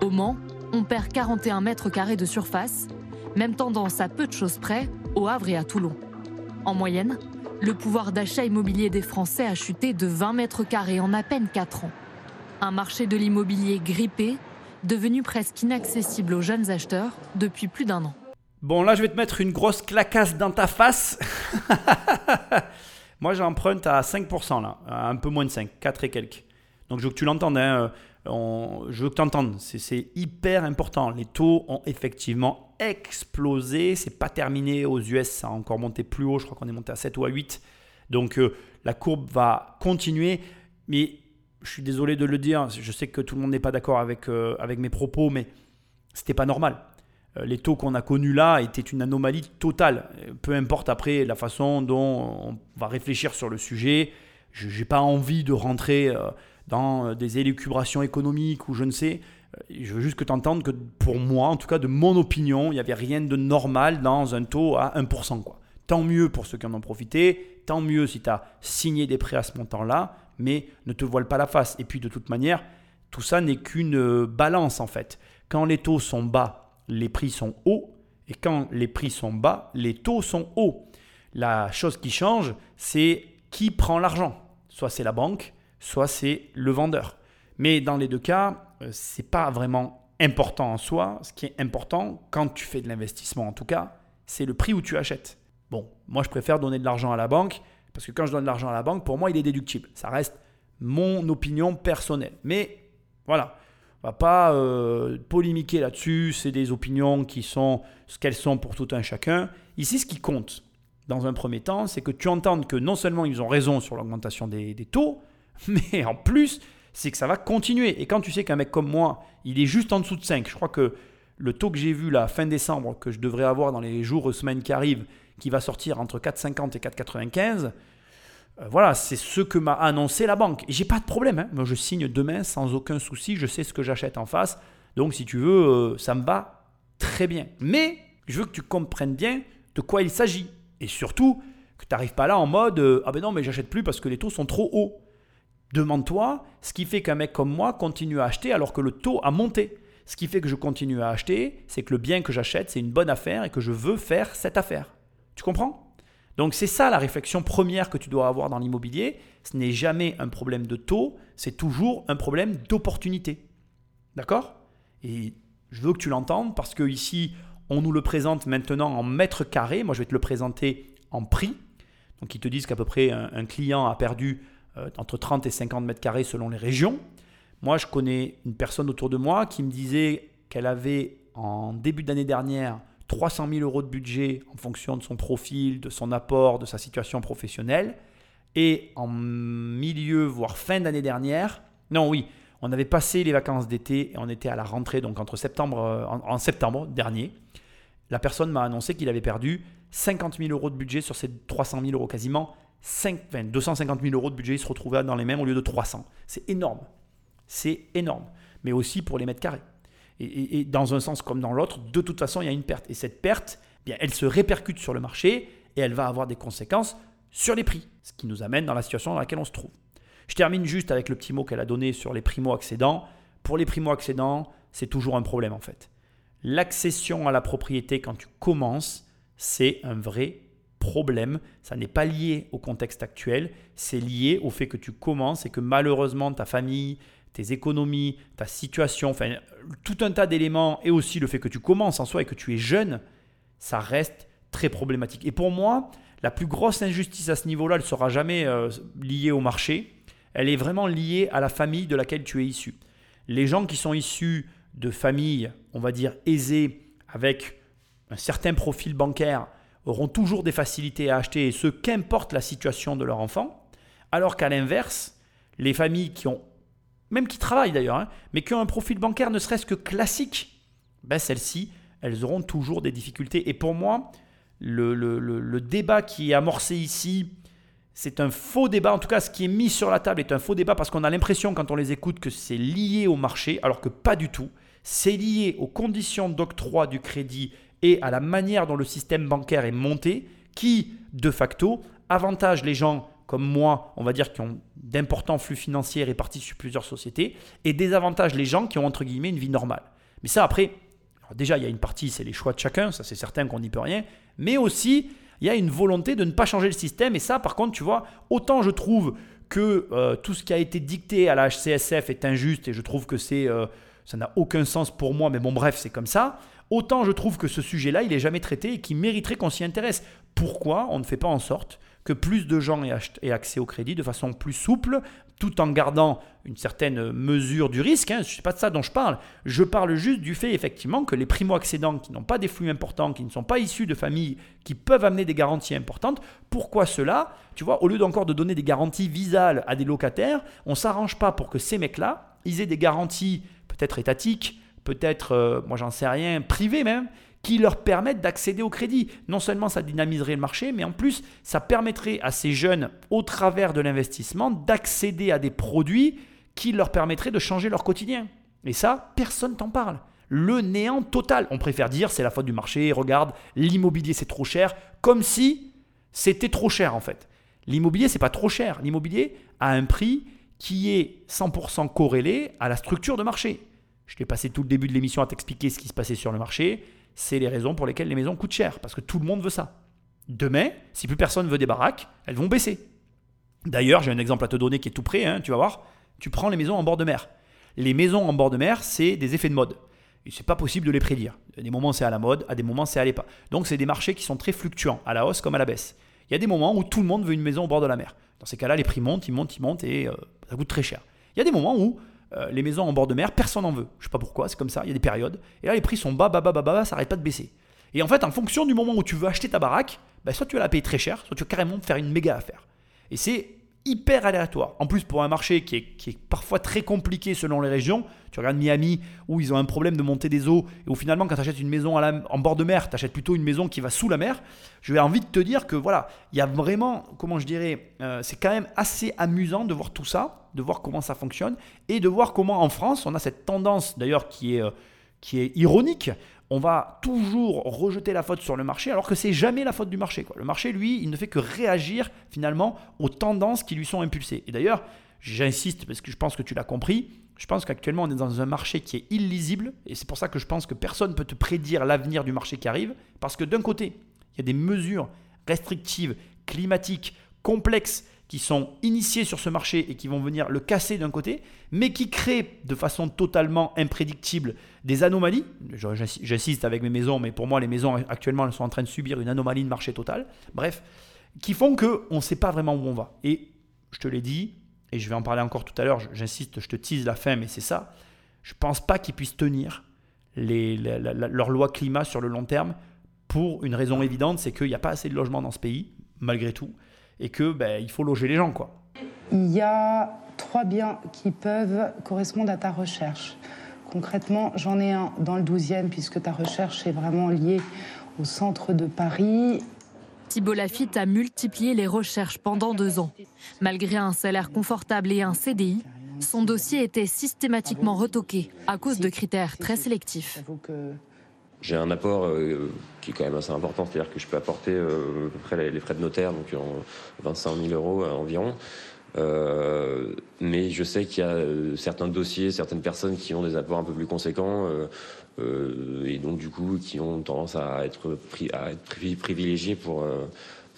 Au Mans, on perd 41 mètres carrés de surface, même tendance à peu de choses près au Havre et à Toulon. En moyenne, le pouvoir d'achat immobilier des Français a chuté de 20 mètres carrés en à peine 4 ans. Un marché de l'immobilier grippé, devenu presque inaccessible aux jeunes acheteurs depuis plus d'un an. Bon, là, je vais te mettre une grosse clacasse dans ta face. Moi, j'emprunte à 5%, là, un peu moins de 5, 4 et quelques. Donc, je veux que tu l'entendes. Hein. je veux que tu entendes. C'est hyper important. Les taux ont effectivement explosé. C'est pas terminé aux US. Ça a encore monté plus haut. Je crois qu'on est monté à 7 ou à 8. Donc, euh, la courbe va continuer. Mais je suis désolé de le dire. Je sais que tout le monde n'est pas d'accord avec, euh, avec mes propos, mais c'était pas normal. Euh, les taux qu'on a connus là étaient une anomalie totale. Peu importe après la façon dont on va réfléchir sur le sujet. Je n'ai pas envie de rentrer euh, dans des élucubrations économiques ou je ne sais. Euh, je veux juste que tu entendes que pour moi, en tout cas de mon opinion, il n'y avait rien de normal dans un taux à 1%. Quoi. Tant mieux pour ceux qui en ont profité, tant mieux si tu as signé des prêts à ce montant-là, mais ne te voile pas la face. Et puis de toute manière, tout ça n'est qu'une balance en fait. Quand les taux sont bas, les prix sont hauts. Et quand les prix sont bas, les taux sont hauts. La chose qui change, c'est qui prend l'argent. Soit c'est la banque, soit c'est le vendeur. Mais dans les deux cas, euh, ce n'est pas vraiment important en soi. Ce qui est important, quand tu fais de l'investissement en tout cas, c'est le prix où tu achètes. Bon, moi je préfère donner de l'argent à la banque, parce que quand je donne de l'argent à la banque, pour moi il est déductible. Ça reste mon opinion personnelle. Mais voilà, on va pas euh, polémiquer là-dessus, c'est des opinions qui sont ce qu'elles sont pour tout un chacun. Ici, ce qui compte, dans un premier temps, c'est que tu entendes que non seulement ils ont raison sur l'augmentation des, taux, mais en plus, c'est que ça va continuer. Et quand tu sais qu'un mec comme moi, il est juste en dessous de 5, je crois que le taux que j'ai vu là, fin décembre, que je devrais avoir dans les jours, semaines qui arrivent, qui va sortir entre 4,50 et 4,95, euh, voilà, c'est ce que m'a annoncé la banque. Et j'ai pas de problème. Hein. Moi, je signe demain sans aucun souci. Je sais ce que j'achète en face. Donc, si tu veux, euh, ça me va très bien. Mais je veux que tu comprennes bien de quoi il s'agit. Et surtout, que tu n'arrives pas là en mode euh, Ah ben non, mais j'achète plus parce que les taux sont trop hauts. Demande-toi ce qui fait qu'un mec comme moi continue à acheter alors que le taux a monté. Ce qui fait que je continue à acheter, c'est que le bien que j'achète, c'est une bonne affaire et que je veux faire cette affaire. Tu comprends? Donc c'est ça la réflexion première que tu dois avoir dans l'immobilier. Ce n'est jamais un problème de taux, c'est toujours un problème d'opportunité. D'accord? Et je veux que tu l'entendes parce que ici, on nous le présente maintenant en mètres carrés. Moi, je vais te le présenter en prix. Donc ils te disent qu'à peu près un, client a perdu euh, entre 30 et 50 mètres carrés selon les régions. Moi, je connais une personne autour de moi qui me disait qu'elle avait en début d'année dernière 300 000 euros de budget en fonction de son profil, de son apport, de sa situation professionnelle. Et en milieu, voire fin d'année dernière, non, oui, on avait passé les vacances d'été et on était à la rentrée, donc entre septembre, euh, en, septembre dernier. La personne m'a annoncé qu'il avait perdu 50 000 euros de budget sur ces 300 000 euros, quasiment 5, 250 000 euros de budget. Il se retrouvait dans les mêmes au lieu de 300. C'est énorme. C'est énorme. Mais aussi pour les mètres carrés. Et, dans un sens comme dans l'autre, de toute façon, il y a une perte. Et cette perte, eh bien, elle se répercute sur le marché et elle va avoir des conséquences sur les prix, ce qui nous amène dans la situation dans laquelle on se trouve. Je termine juste avec le petit mot qu'elle a donné sur les primo-accédants. Pour les primo-accédants, c'est toujours un problème en fait. L'accession à la propriété quand tu commences, c'est un vrai problème. Ça n'est pas lié au contexte actuel, c'est lié au fait que tu commences et que malheureusement ta famille, tes économies, ta situation, enfin tout un tas d'éléments et aussi le fait que tu commences en soi et que tu es jeune, ça reste très problématique. Et pour moi, la plus grosse injustice à ce niveau-là, elle ne sera jamais euh, liée au marché, elle est vraiment liée à la famille de laquelle tu es issu. Les gens qui sont issus de familles, on va dire, aisées, avec un certain profil bancaire, auront toujours des facilités à acheter, et ce, qu'importe la situation de leur enfant, alors qu'à l'inverse, les familles qui ont, même qui travaillent d'ailleurs, hein, mais qui ont un profil bancaire ne serait-ce que classique, ben celles-ci, elles auront toujours des difficultés. Et pour moi, le, le débat qui est amorcé ici, c'est un faux débat. En tout cas, ce qui est mis sur la table est un faux débat parce qu'on a l'impression, quand on les écoute, que c'est lié au marché, alors que pas du tout. C'est lié aux conditions d'octroi du crédit et à la manière dont le système bancaire est monté, qui, de facto, avantage les gens comme moi, on va dire, qui ont d'importants flux financiers répartis sur plusieurs sociétés, et désavantage les gens qui ont, entre guillemets, une vie normale. Mais ça, après, déjà, il y a une partie, c'est les choix de chacun, ça c'est certain qu'on n'y peut rien, mais aussi, il y a une volonté de ne pas changer le système, et ça, par contre, tu vois, autant je trouve que euh, tout ce qui a été dicté à la HCSF est injuste, et je trouve que c'est... Euh, ça n'a aucun sens pour moi, mais bon, bref, c'est comme ça. Autant je trouve que ce sujet-là, il n'est jamais traité et qu'il mériterait qu'on s'y intéresse. Pourquoi on ne fait pas en sorte que plus de gens aient accès au crédit de façon plus souple, tout en gardant une certaine mesure du risque. Hein. Ce n'est pas de ça dont je parle. Je parle juste du fait effectivement que les primo-accédants qui n'ont pas des flux importants, qui ne sont pas issus de familles qui peuvent amener des garanties importantes, pourquoi cela? Tu vois, au lieu d'encore de donner des garanties visales à des locataires, on ne s'arrange pas pour que ces mecs-là, ils aient des garanties peut-être étatiques, peut-être, euh, moi j'en sais rien, privés même, qui leur permettent d'accéder au crédit. Non seulement ça dynamiserait le marché, mais en plus ça permettrait à ces jeunes, au travers de l'investissement, d'accéder à des produits qui leur permettraient de changer leur quotidien. Et ça, personne t'en parle. Le néant total. On préfère dire c'est la faute du marché, regarde, l'immobilier c'est trop cher, comme si c'était trop cher en fait. L'immobilier c'est pas trop cher. L'immobilier a un prix qui est 100% corrélé à la structure de marché. Je t'ai passé tout le début de l'émission à t'expliquer ce qui se passait sur le marché. C'est les raisons pour lesquelles les maisons coûtent cher, parce que tout le monde veut ça. Demain, si plus personne veut des baraques, elles vont baisser. D'ailleurs, j'ai un exemple à te donner qui est tout prêt, hein, tu vas voir. Tu prends les maisons en bord de mer. Les maisons en bord de mer, c'est des effets de mode. Et c'est pas possible de les prédire. À des moments, c'est à la mode, à des moments, c'est à pas. Donc, c'est des marchés qui sont très fluctuants, à la hausse comme à la baisse. Il y a des moments où tout le monde veut une maison au bord de la mer. Dans ces cas-là, les prix montent, ils montent, ils montent et euh, ça coûte très cher. Il y a des moments où euh, les maisons en bord de mer, personne n'en veut. Je sais pas pourquoi, c'est comme ça, il y a des périodes. Et là, les prix sont bas, bas, bas, bas, bas, ça n'arrête pas de baisser. Et en fait, en fonction du moment où tu veux acheter ta baraque, bah, soit tu vas la payer très cher, soit tu vas carrément faire une méga affaire. Et c'est hyper aléatoire. En plus, pour un marché qui est, parfois très compliqué selon les régions, tu regardes Miami où ils ont un problème de montée des eaux et où finalement, quand tu achètes une maison en bord de mer, tu achètes plutôt une maison qui va sous la mer. Je vais envie de te dire que voilà, il y a vraiment, comment je dirais, euh, c'est quand même assez amusant de voir tout ça, de voir comment ça fonctionne et de voir comment en France, on a cette tendance d'ailleurs qui est, euh, qui est ironique on va toujours rejeter la faute sur le marché alors que c'est jamais la faute du marché. Le marché, lui, il ne fait que réagir finalement aux tendances qui lui sont impulsées. Et d'ailleurs, j'insiste parce que je pense que tu l'as compris, je pense qu'actuellement on est dans un marché qui est illisible et c'est pour ça que je pense que personne ne peut te prédire l'avenir du marché qui arrive parce que d'un côté, il y a des mesures restrictives, climatiques, complexes qui sont initiés sur ce marché et qui vont venir le casser d'un côté, mais qui créent de façon totalement imprédictible des anomalies. J'insiste avec mes maisons, mais pour moi, les maisons actuellement, elles sont en train de subir une anomalie de marché total. Bref, qui font qu'on ne sait pas vraiment où on va. Et je te l'ai dit, et je vais en parler encore tout à l'heure, j'insiste, je te tease la fin, mais c'est ça. Je ne pense pas qu'ils puissent tenir les, leur loi climat sur le long terme pour une raison évidente, c'est qu'il n'y a pas assez de logements dans ce pays, malgré tout et que ben, il faut loger les gens quoi. Il y a trois biens qui peuvent correspondre à ta recherche. Concrètement, j'en ai un dans le 12e puisque ta recherche est vraiment liée au centre de Paris. Thibault Lafitte a multiplié les recherches pendant deux ans. Malgré un salaire confortable et un CDI, son dossier était systématiquement retoqué à cause de critères très sélectifs. J'ai un apport euh, qui est quand même assez important, c'est-à-dire que je peux apporter euh, à peu près les, frais de notaire, donc en 25 000 euros environ. mais je sais qu'il y a certains dossiers, certaines personnes qui ont des apports un peu plus conséquents et donc du coup qui ont tendance à être, à être privilégiés pour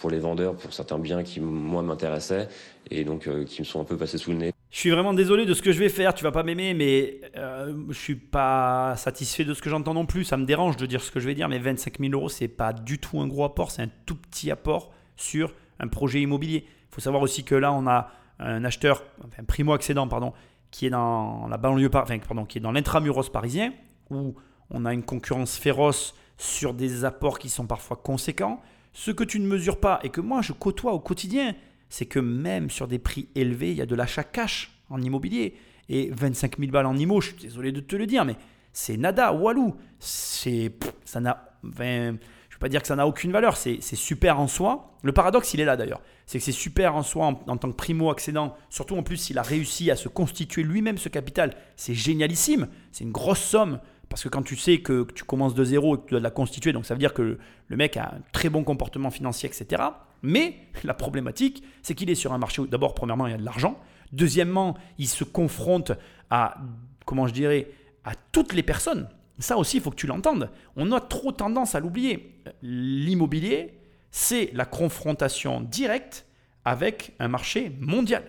pour les vendeurs, pour certains biens qui, moi, m'intéressaient et donc euh, qui me sont un peu passés sous le nez. Je suis vraiment désolé de ce que je vais faire, tu vas pas m'aimer, mais euh, je suis pas satisfait de ce que j'entends non plus. Ça me dérange de dire ce que je vais dire, mais 25 000 euros, c'est pas du tout un gros apport, c'est un tout petit apport sur un projet immobilier. Il faut savoir aussi que là, on a un acheteur, un primo-accédant, pardon, qui est dans la banlieue, enfin, qui est dans l'intramuros parisien, où on a une concurrence féroce sur des apports qui sont parfois conséquents. Ce que tu ne mesures pas et que moi je côtoie au quotidien, c'est que même sur des prix élevés, il y a de l'achat cash en immobilier. Et 25 000 balles en IMO, je suis désolé de te le dire, mais c'est nada, walou. C'est, ça n'a, je veux pas dire que ça n'a aucune valeur, c'est, super en soi. Le paradoxe, il est là d'ailleurs. C'est que c'est super en soi en, tant que primo-accédant, surtout en plus s'il a réussi à se constituer lui-même ce capital. C'est génialissime, c'est une grosse somme parce que quand tu sais que tu commences de zéro et que tu dois la constituer, donc ça veut dire que le mec a un très bon comportement financier, etc. Mais la problématique, c'est qu'il est sur un marché où, d'abord, premièrement, il y a de l'argent. Deuxièmement, il se confronte à, comment je dirais, à toutes les personnes. Ça aussi, il faut que tu l'entendes. On a trop tendance à l'oublier. L'immobilier, c'est la confrontation directe avec un marché mondial.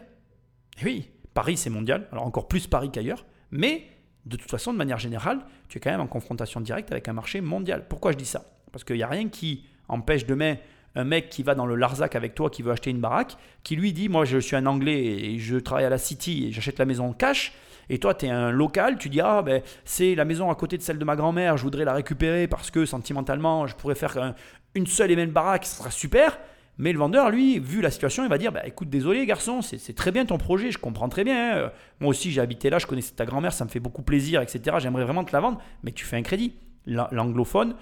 Et oui, Paris, c'est mondial. Alors encore plus Paris qu'ailleurs. Mais de toute façon, de manière générale, tu es quand même en confrontation directe avec un marché mondial. Pourquoi je dis ça? Parce qu'il n'y a rien qui empêche demain un mec qui va dans le Larzac avec toi, qui veut acheter une baraque, qui lui dit Moi, je suis un Anglais et je travaille à la City et j'achète la maison cash. Et toi, tu es un local, tu dis Ah, ben, c'est la maison à côté de celle de ma grand-mère, je voudrais la récupérer parce que sentimentalement, je pourrais faire une seule et même baraque, ce sera super. Mais le vendeur, lui, vu la situation, il va dire bah, écoute, désolé garçon, c'est très bien ton projet, je comprends très bien. Hein. Moi aussi, j'ai habité là, je connaissais ta grand-mère, ça me fait beaucoup plaisir, etc. J'aimerais vraiment te la vendre, mais tu fais un crédit. L'anglophone,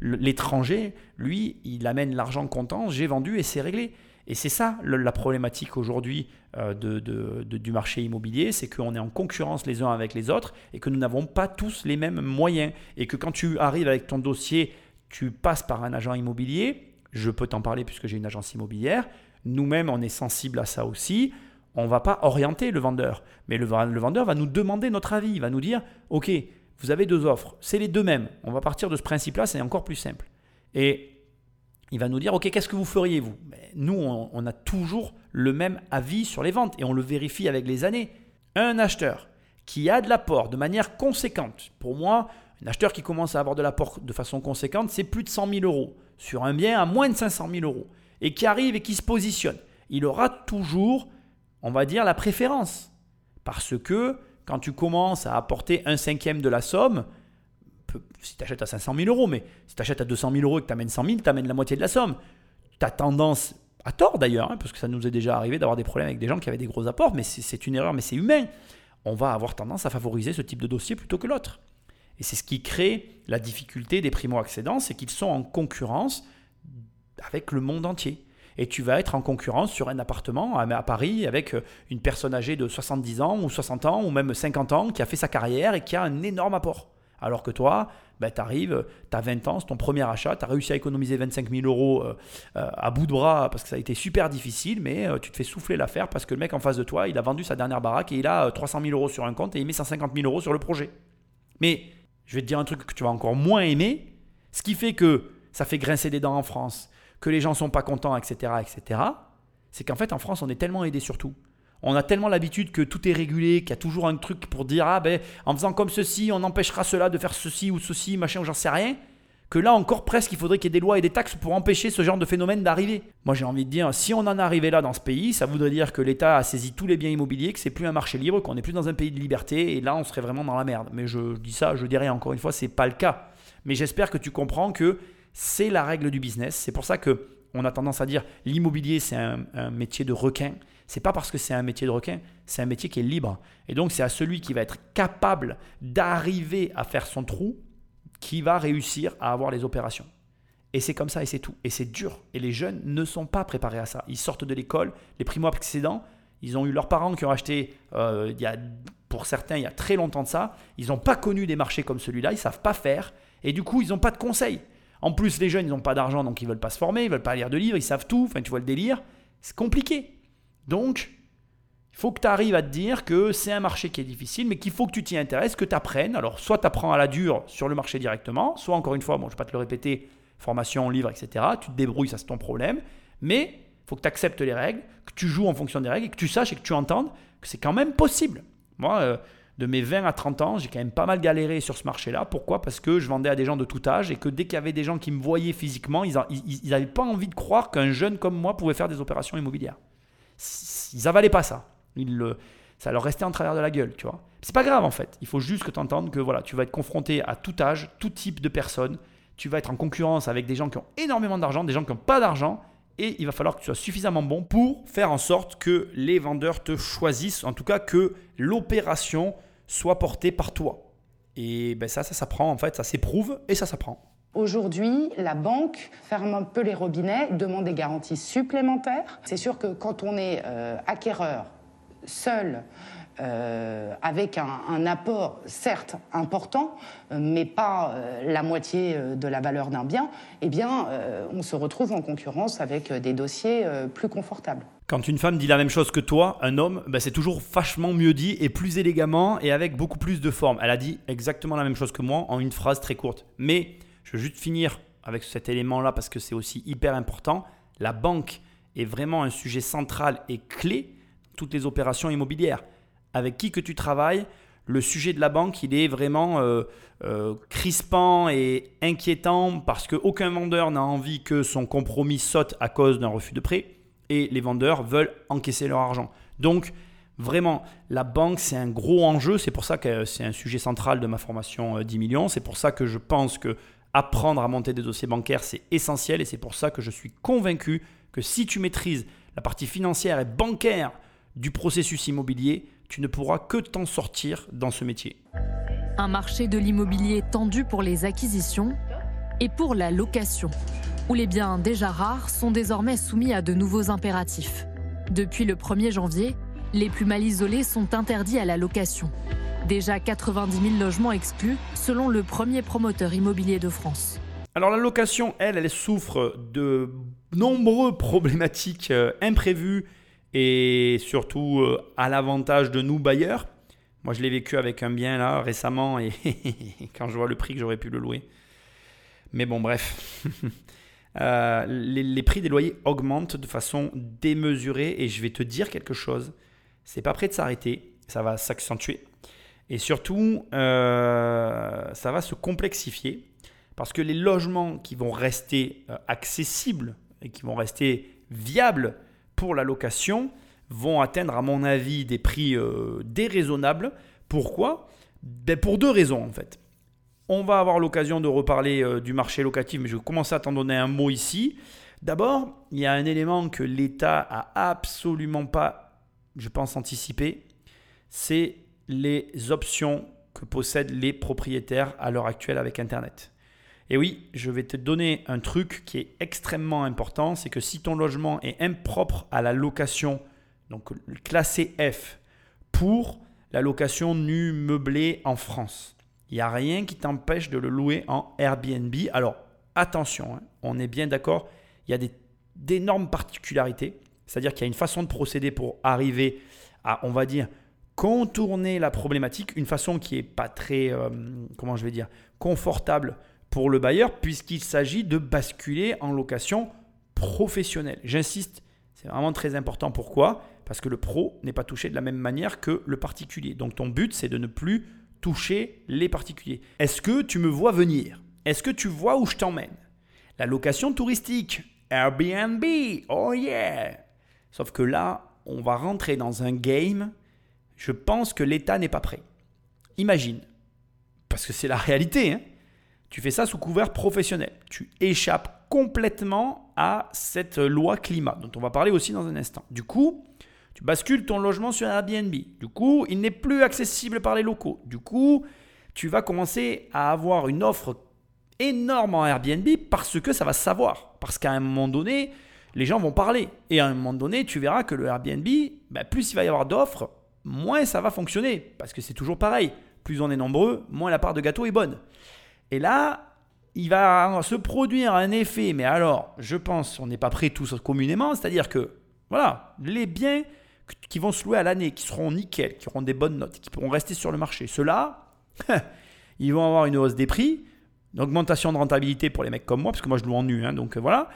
l'étranger, lui, il amène l'argent comptant, j'ai vendu et c'est réglé. Et c'est ça la problématique aujourd'hui euh, du marché immobilier, c'est qu'on est en concurrence les uns avec les autres et que nous n'avons pas tous les mêmes moyens. Et que quand tu arrives avec ton dossier, tu passes par un agent immobilier, je peux t'en parler puisque j'ai une agence immobilière. Nous-mêmes, on est sensible à ça aussi. On ne va pas orienter le vendeur, mais le, vendeur va nous demander notre avis. Il va nous dire, OK, vous avez deux offres, c'est les deux mêmes. On va partir de ce principe-là, c'est encore plus simple. Et il va nous dire, OK, qu'est-ce que vous feriez vous? Nous, on, a toujours le même avis sur les ventes et on le vérifie avec les années. Un acheteur qui a de l'apport de manière conséquente, pour moi, un acheteur qui commence à avoir de l'apport de façon conséquente, c'est plus de 100 000 euros sur un bien à moins de 500 000 euros et qui arrive et qui se positionne, il aura toujours, on va dire, la préférence. Parce que quand tu commences à apporter un cinquième de la somme, si tu achètes à 500 000 euros, mais si tu achètes à 200 000 euros et que tu amènes 100 000, tu amènes la moitié de la somme. Tu as tendance, à tort d'ailleurs, hein, parce que ça nous est déjà arrivé d'avoir des problèmes avec des gens qui avaient des gros apports, mais c'est une erreur, mais c'est humain. On va avoir tendance à favoriser ce type de dossier plutôt que l'autre. Et c'est ce qui crée la difficulté des primo-accédants, c'est qu'ils sont en concurrence avec le monde entier. Et tu vas être en concurrence sur un appartement à Paris avec euh, une personne âgée de 70 ans ou 60 ans ou même 50 ans qui a fait sa carrière et qui a un énorme apport. Alors que toi, ben, tu arrives, tu as 20 ans, c'est ton premier achat, tu as réussi à économiser 25 000 euros euh, euh, à bout de bras parce que ça a été super difficile, mais tu te fais souffler l'affaire parce que le mec en face de toi, il a vendu sa dernière baraque et il a 300 000 euros sur un compte et il met 150 000 euros sur le projet. Mais je vais te dire un truc que tu vas encore moins aimer, ce qui fait que ça fait grincer des dents en France, que les gens sont pas contents, etc., etc., c'est qu'en fait en France on est tellement aidé sur tout. On a tellement l'habitude que tout est régulé, qu'il y a toujours un truc pour dire ah ben en faisant comme ceci, on empêchera cela de faire ceci ou ceci, machin j'en sais rien que là encore presque il faudrait qu'il y ait des lois et des taxes pour empêcher ce genre de phénomène d'arriver. Moi j'ai envie de dire, si on en arrivé là dans ce pays, ça voudrait dire que l'État a saisi tous les biens immobiliers, que c'est plus un marché libre, qu'on n'est plus dans un pays de liberté, et là on serait vraiment dans la merde. Mais je dis ça, je dirais encore une fois, c'est pas le cas. Mais j'espère que tu comprends que c'est la règle du business. C'est pour ça que on a tendance à dire l'immobilier c'est un, métier de requin. C'est pas parce que c'est un métier de requin, c'est un métier qui est libre. Et donc c'est à celui qui va être capable d'arriver à faire son trou qui va réussir à avoir les opérations. Et c'est comme ça et c'est tout. Et c'est dur. Et les jeunes ne sont pas préparés à ça. Ils sortent de l'école, les primo-accédants, ils ont eu leurs parents qui ont acheté euh, il y a pour certains il y a très longtemps de ça, ils n'ont pas connu des marchés comme celui-là, ils savent pas faire, et du coup ils n'ont pas de conseils. En plus, les jeunes, ils n'ont pas d'argent, donc ils veulent pas se former, ils veulent pas lire de livres, ils savent tout, enfin tu vois le délire, c'est compliqué. Donc, il faut que tu arrives à te dire que c'est un marché qui est difficile, mais qu'il faut que tu t'y intéresses, que tu apprennes. Alors, soit tu apprends à la dure sur le marché directement, soit encore une fois, bon, je ne vais pas te le répéter, formation, livre, etc. Tu te débrouilles, ça c'est ton problème. Mais il faut que tu acceptes les règles, que tu joues en fonction des règles et que tu saches et que tu entendes que c'est quand même possible. Moi, euh, de mes 20 à 30 ans, j'ai quand même pas mal galéré sur ce marché-là. Pourquoi? Parce que je vendais à des gens de tout âge et que dès qu'il y avait des gens qui me voyaient physiquement, ils n'avaient pas envie de croire qu'un jeune comme moi pouvait faire des opérations immobilières. Ils avalaient pas ça. Ils ça leur restait en travers de la gueule, tu vois. C'est pas grave en fait. Il faut juste que tu entendes que voilà, tu vas être confronté à tout âge, tout type de personnes. Tu vas être en concurrence avec des gens qui ont énormément d'argent, des gens qui n'ont pas d'argent. Et il va falloir que tu sois suffisamment bon pour faire en sorte que les vendeurs te choisissent, en tout cas que l'opération soit portée par toi. Et ben ça, ça s'apprend en fait, ça s'éprouve et ça s'apprend. Aujourd'hui, la banque ferme un peu les robinets, demande des garanties supplémentaires. C'est sûr que quand on est euh, acquéreur seul, euh, avec un, apport certes important, mais pas euh, la moitié euh, de la valeur d'un bien, eh bien, on se retrouve en concurrence avec des dossiers plus confortables. Quand une femme dit la même chose que toi, un homme, ben, c'est toujours vachement mieux dit et plus élégamment et avec beaucoup plus de forme. Elle a dit exactement la même chose que moi en une phrase très courte. Mais je veux juste finir avec cet élément-là parce que c'est aussi hyper important. La banque est vraiment un sujet central et clé toutes les opérations immobilières. Avec qui que tu travailles, le sujet de la banque, il est vraiment euh, euh, crispant et inquiétant parce qu'aucun vendeur n'a envie que son compromis saute à cause d'un refus de prêt et les vendeurs veulent encaisser leur argent. Donc, vraiment, la banque, c'est un gros enjeu. C'est pour ça que c'est un sujet central de ma formation 10 euh, millions. C'est pour ça que je pense que apprendre à monter des dossiers bancaires, c'est essentiel et c'est pour ça que je suis convaincu que si tu maîtrises la partie financière et bancaire du processus immobilier, tu ne pourras que t'en sortir dans ce métier. Un marché de l'immobilier tendu pour les acquisitions et pour la location, où les biens déjà rares sont désormais soumis à de nouveaux impératifs. Depuis le 1er janvier, les plus mal isolés sont interdits à la location. Déjà 90 000 logements exclus, selon le premier promoteur immobilier de France. Alors la location, elle, elle souffre de nombreux problématiques euh, imprévues et surtout euh, à l'avantage de nous bailleurs. Moi, je l'ai vécu avec un bien là récemment et quand je vois le prix que j'aurais pu le louer. Mais bon, bref. Euh, les, prix des loyers augmentent de façon démesurée et je vais te dire quelque chose. C'est pas prêt de s'arrêter, ça va s'accentuer et surtout euh, ça va se complexifier parce que les logements qui vont rester accessibles et qui vont rester viables pour la location vont atteindre, à mon avis, des prix euh, déraisonnables. Pourquoi? Ben Pour deux raisons, en fait. On va avoir l'occasion de reparler euh, du marché locatif, mais je vais commencer à t'en donner un mot ici. D'abord, il y a un élément que l'État a absolument pas, je pense, anticipé, c'est les options que possèdent les propriétaires à l'heure actuelle avec Internet. Et oui, je vais te donner un truc qui est extrêmement important, c'est que si ton logement est impropre à la location, donc classé F, pour la location nue meublée en France, il n'y a rien qui t'empêche de le louer en Airbnb. Alors attention, hein, on est bien d'accord, il y a d'énormes particularités, c'est-à-dire qu'il y a une façon de procéder pour arriver à, on va dire, contourner la problématique, une façon qui n'est pas très, euh, comment je vais dire, confortable pour le bailleur puisqu'il s'agit de basculer en location professionnelle. J'insiste, c'est vraiment très important. Pourquoi? Parce que le pro n'est pas touché de la même manière que le particulier. Donc ton but, c'est de ne plus toucher les particuliers. Est-ce que tu me vois venir? Est-ce que tu vois où je t'emmène? La location touristique, Airbnb, oh yeah Sauf que là, on va rentrer dans un game, je pense que l'État n'est pas prêt. Imagine, parce que c'est la réalité, hein tu fais ça sous couvert professionnel. Tu échappes complètement à cette loi climat, dont on va parler aussi dans un instant. Du coup, tu bascules ton logement sur Airbnb. Du coup, il n'est plus accessible par les locaux. Du coup, tu vas commencer à avoir une offre énorme en Airbnb parce que ça va savoir. Parce qu'à un moment donné, les gens vont parler. Et à un moment donné, tu verras que le Airbnb, bah, plus il va y avoir d'offres, moins ça va fonctionner. Parce que c'est toujours pareil. Plus on est nombreux, moins la part de gâteau est bonne. Et là, il va se produire un effet, mais alors, je pense, on n'est pas prêts tous communément, c'est-à-dire que, voilà, les biens qui vont se louer à l'année, qui seront nickel, qui auront des bonnes notes, qui pourront rester sur le marché, ceux-là, ils vont avoir une hausse des prix, une augmentation de rentabilité pour les mecs comme moi, parce que moi je loue en nu, hein, donc euh, voilà.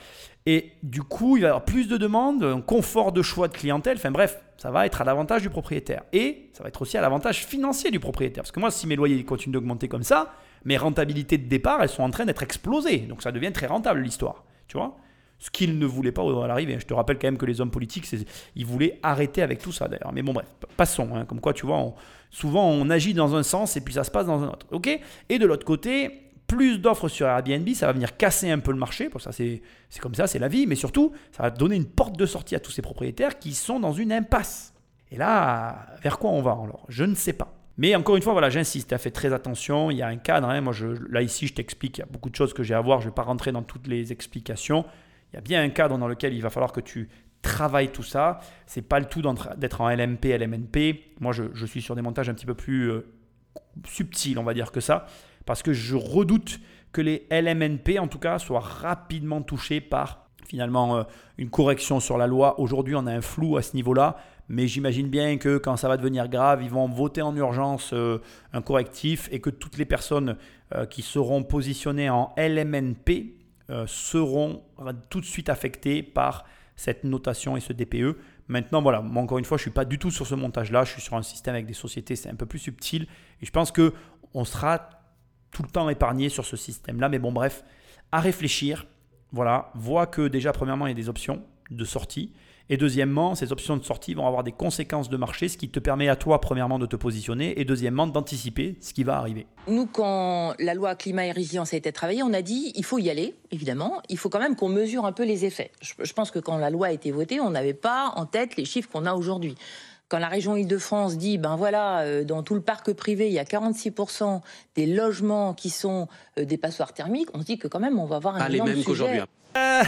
Et du coup, il va y avoir plus de demandes, un confort de choix de clientèle, enfin bref, ça va être à l'avantage du propriétaire. Et ça va être aussi à l'avantage financier du propriétaire. Parce que moi, si mes loyers continuent d'augmenter comme ça, mes rentabilités de départ, elles sont en train d'être explosées. Donc ça devient très rentable l'histoire. Tu vois? Ce qu'ils ne voulaient pas à l'arrivée. Je te rappelle quand même que les hommes politiques, ils voulaient arrêter avec tout ça d'ailleurs. Mais bon, bref, passons. Hein. Comme quoi, tu vois, souvent on agit dans un sens et puis ça se passe dans un autre. Ok? Et de l'autre côté, plus d'offres sur Airbnb, ça va venir casser un peu le marché. Pour ça, c'est comme ça, c'est la vie. Mais surtout, ça va donner une porte de sortie à tous ces propriétaires qui sont dans une impasse. Et là, vers quoi on va alors? Je ne sais pas. Mais encore une fois, voilà, j'insiste, fait très attention, il y a un cadre. Hein. moi, là, ici, je t'explique, il y a beaucoup de choses que j'ai à voir, je ne vais pas rentrer dans toutes les explications. Il y a bien un cadre dans lequel il va falloir que tu travailles tout ça. C'est pas le tout d'être en LMP, LMNP. Moi, je, suis sur des montages un petit peu plus euh, subtils, on va dire que ça, parce que je redoute que les LMNP, en tout cas, soient rapidement touchés par finalement euh, une correction sur la loi. Aujourd'hui, on a un flou à ce niveau-là mais j'imagine bien que quand ça va devenir grave, ils vont voter en urgence euh, un correctif et que toutes les personnes euh, qui seront positionnées en LMNP euh, seront tout de suite affectées par cette notation et ce DPE. Maintenant, voilà, moi encore une fois, je ne suis pas du tout sur ce montage-là, je suis sur un système avec des sociétés, c'est un peu plus subtil, et je pense que on sera tout le temps épargné sur ce système-là, mais bon, bref, à réfléchir, voilà, voit que déjà, premièrement, il y a des options de sortie, et deuxièmement, ces options de sortie vont avoir des conséquences de marché, ce qui te permet à toi, premièrement, de te positionner et deuxièmement, d'anticiper ce qui va arriver. Nous, quand la loi climat et résilience a été travaillée, on a dit il faut y aller, évidemment. Il faut quand même qu'on mesure un peu les effets. Je, pense que quand la loi a été votée, on n'avait pas en tête les chiffres qu'on a aujourd'hui quand la région Île-de-France dit, ben voilà, euh, dans tout le parc privé, il y a 46% des logements qui sont euh, des passoires thermiques, on se dit que quand même, on va avoir un ah, les mêmes qu'aujourd'hui. Hein.